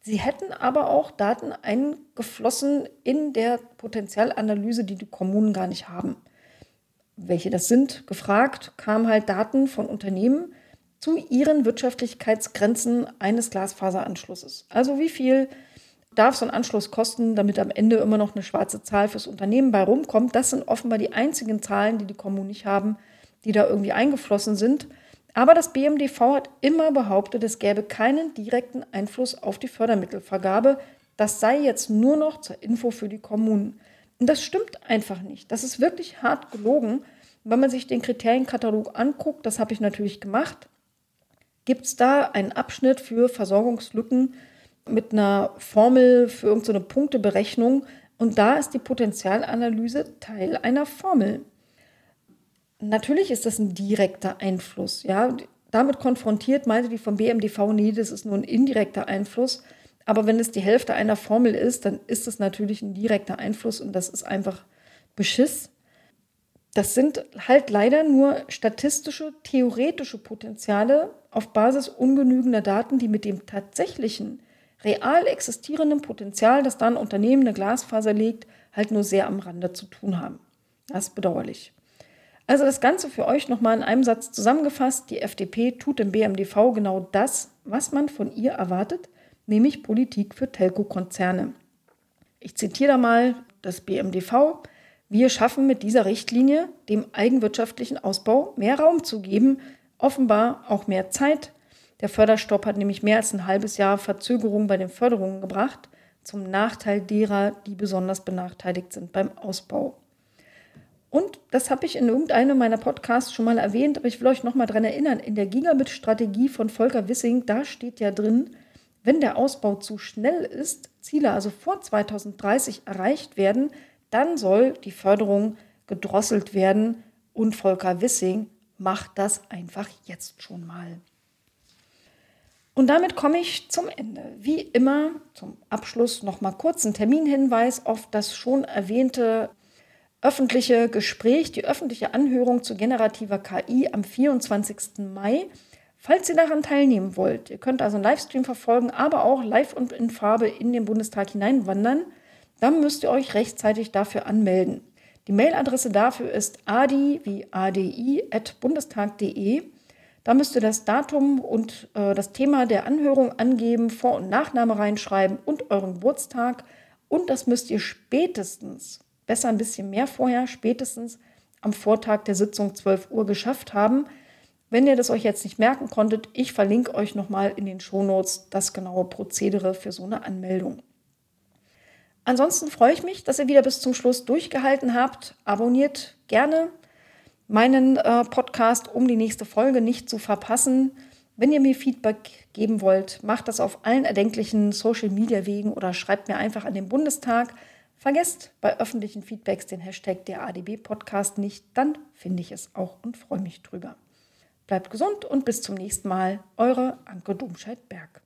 Sie hätten aber auch Daten eingeflossen in der Potenzialanalyse, die die Kommunen gar nicht haben. Welche das sind, gefragt, kamen halt Daten von Unternehmen zu ihren Wirtschaftlichkeitsgrenzen eines Glasfaseranschlusses. Also wie viel darf so ein Anschluss kosten, damit am Ende immer noch eine schwarze Zahl fürs Unternehmen bei rumkommt. Das sind offenbar die einzigen Zahlen, die die Kommunen nicht haben, die da irgendwie eingeflossen sind. Aber das BMDV hat immer behauptet, es gäbe keinen direkten Einfluss auf die Fördermittelvergabe. Das sei jetzt nur noch zur Info für die Kommunen. Und das stimmt einfach nicht. Das ist wirklich hart gelogen. Wenn man sich den Kriterienkatalog anguckt, das habe ich natürlich gemacht, gibt es da einen Abschnitt für Versorgungslücken mit einer Formel für irgendeine Punkteberechnung. Und da ist die Potenzialanalyse Teil einer Formel. Natürlich ist das ein direkter Einfluss. Ja? Damit konfrontiert meinte die vom BMDV, nee, das ist nur ein indirekter Einfluss. Aber wenn es die Hälfte einer Formel ist, dann ist es natürlich ein direkter Einfluss und das ist einfach Beschiss. Das sind halt leider nur statistische, theoretische Potenziale auf Basis ungenügender Daten, die mit dem tatsächlichen real existierendem Potenzial, das dann Unternehmen eine Glasfaser legt, halt nur sehr am Rande zu tun haben. Das ist bedauerlich. Also das Ganze für euch nochmal in einem Satz zusammengefasst. Die FDP tut im BMDV genau das, was man von ihr erwartet, nämlich Politik für Telco-Konzerne. Ich zitiere da mal das BMDV. Wir schaffen mit dieser Richtlinie dem eigenwirtschaftlichen Ausbau mehr Raum zu geben, offenbar auch mehr Zeit, der Förderstopp hat nämlich mehr als ein halbes Jahr Verzögerung bei den Förderungen gebracht, zum Nachteil derer, die besonders benachteiligt sind beim Ausbau. Und das habe ich in irgendeinem meiner Podcasts schon mal erwähnt, aber ich will euch nochmal daran erinnern, in der Gigabit-Strategie von Volker Wissing, da steht ja drin, wenn der Ausbau zu schnell ist, Ziele also vor 2030 erreicht werden, dann soll die Förderung gedrosselt werden. Und Volker Wissing macht das einfach jetzt schon mal. Und damit komme ich zum Ende. Wie immer zum Abschluss noch mal kurz ein Terminhinweis auf das schon erwähnte öffentliche Gespräch, die öffentliche Anhörung zu generativer KI am 24. Mai. Falls ihr daran teilnehmen wollt, ihr könnt also einen Livestream verfolgen, aber auch live und in Farbe in den Bundestag hineinwandern, dann müsst ihr euch rechtzeitig dafür anmelden. Die Mailadresse dafür ist adi wie adi at bundestag.de. Da müsst ihr das Datum und äh, das Thema der Anhörung angeben, Vor- und Nachname reinschreiben und euren Geburtstag. Und das müsst ihr spätestens, besser ein bisschen mehr vorher, spätestens am Vortag der Sitzung 12 Uhr geschafft haben. Wenn ihr das euch jetzt nicht merken konntet, ich verlinke euch nochmal in den Shownotes das genaue Prozedere für so eine Anmeldung. Ansonsten freue ich mich, dass ihr wieder bis zum Schluss durchgehalten habt. Abonniert gerne meinen äh, Podcast, um die nächste Folge nicht zu verpassen. Wenn ihr mir Feedback geben wollt, macht das auf allen erdenklichen Social-Media-Wegen oder schreibt mir einfach an den Bundestag. Vergesst bei öffentlichen Feedbacks den Hashtag der ADB-Podcast nicht, dann finde ich es auch und freue mich drüber. Bleibt gesund und bis zum nächsten Mal. Eure Anke Domscheit-Berg.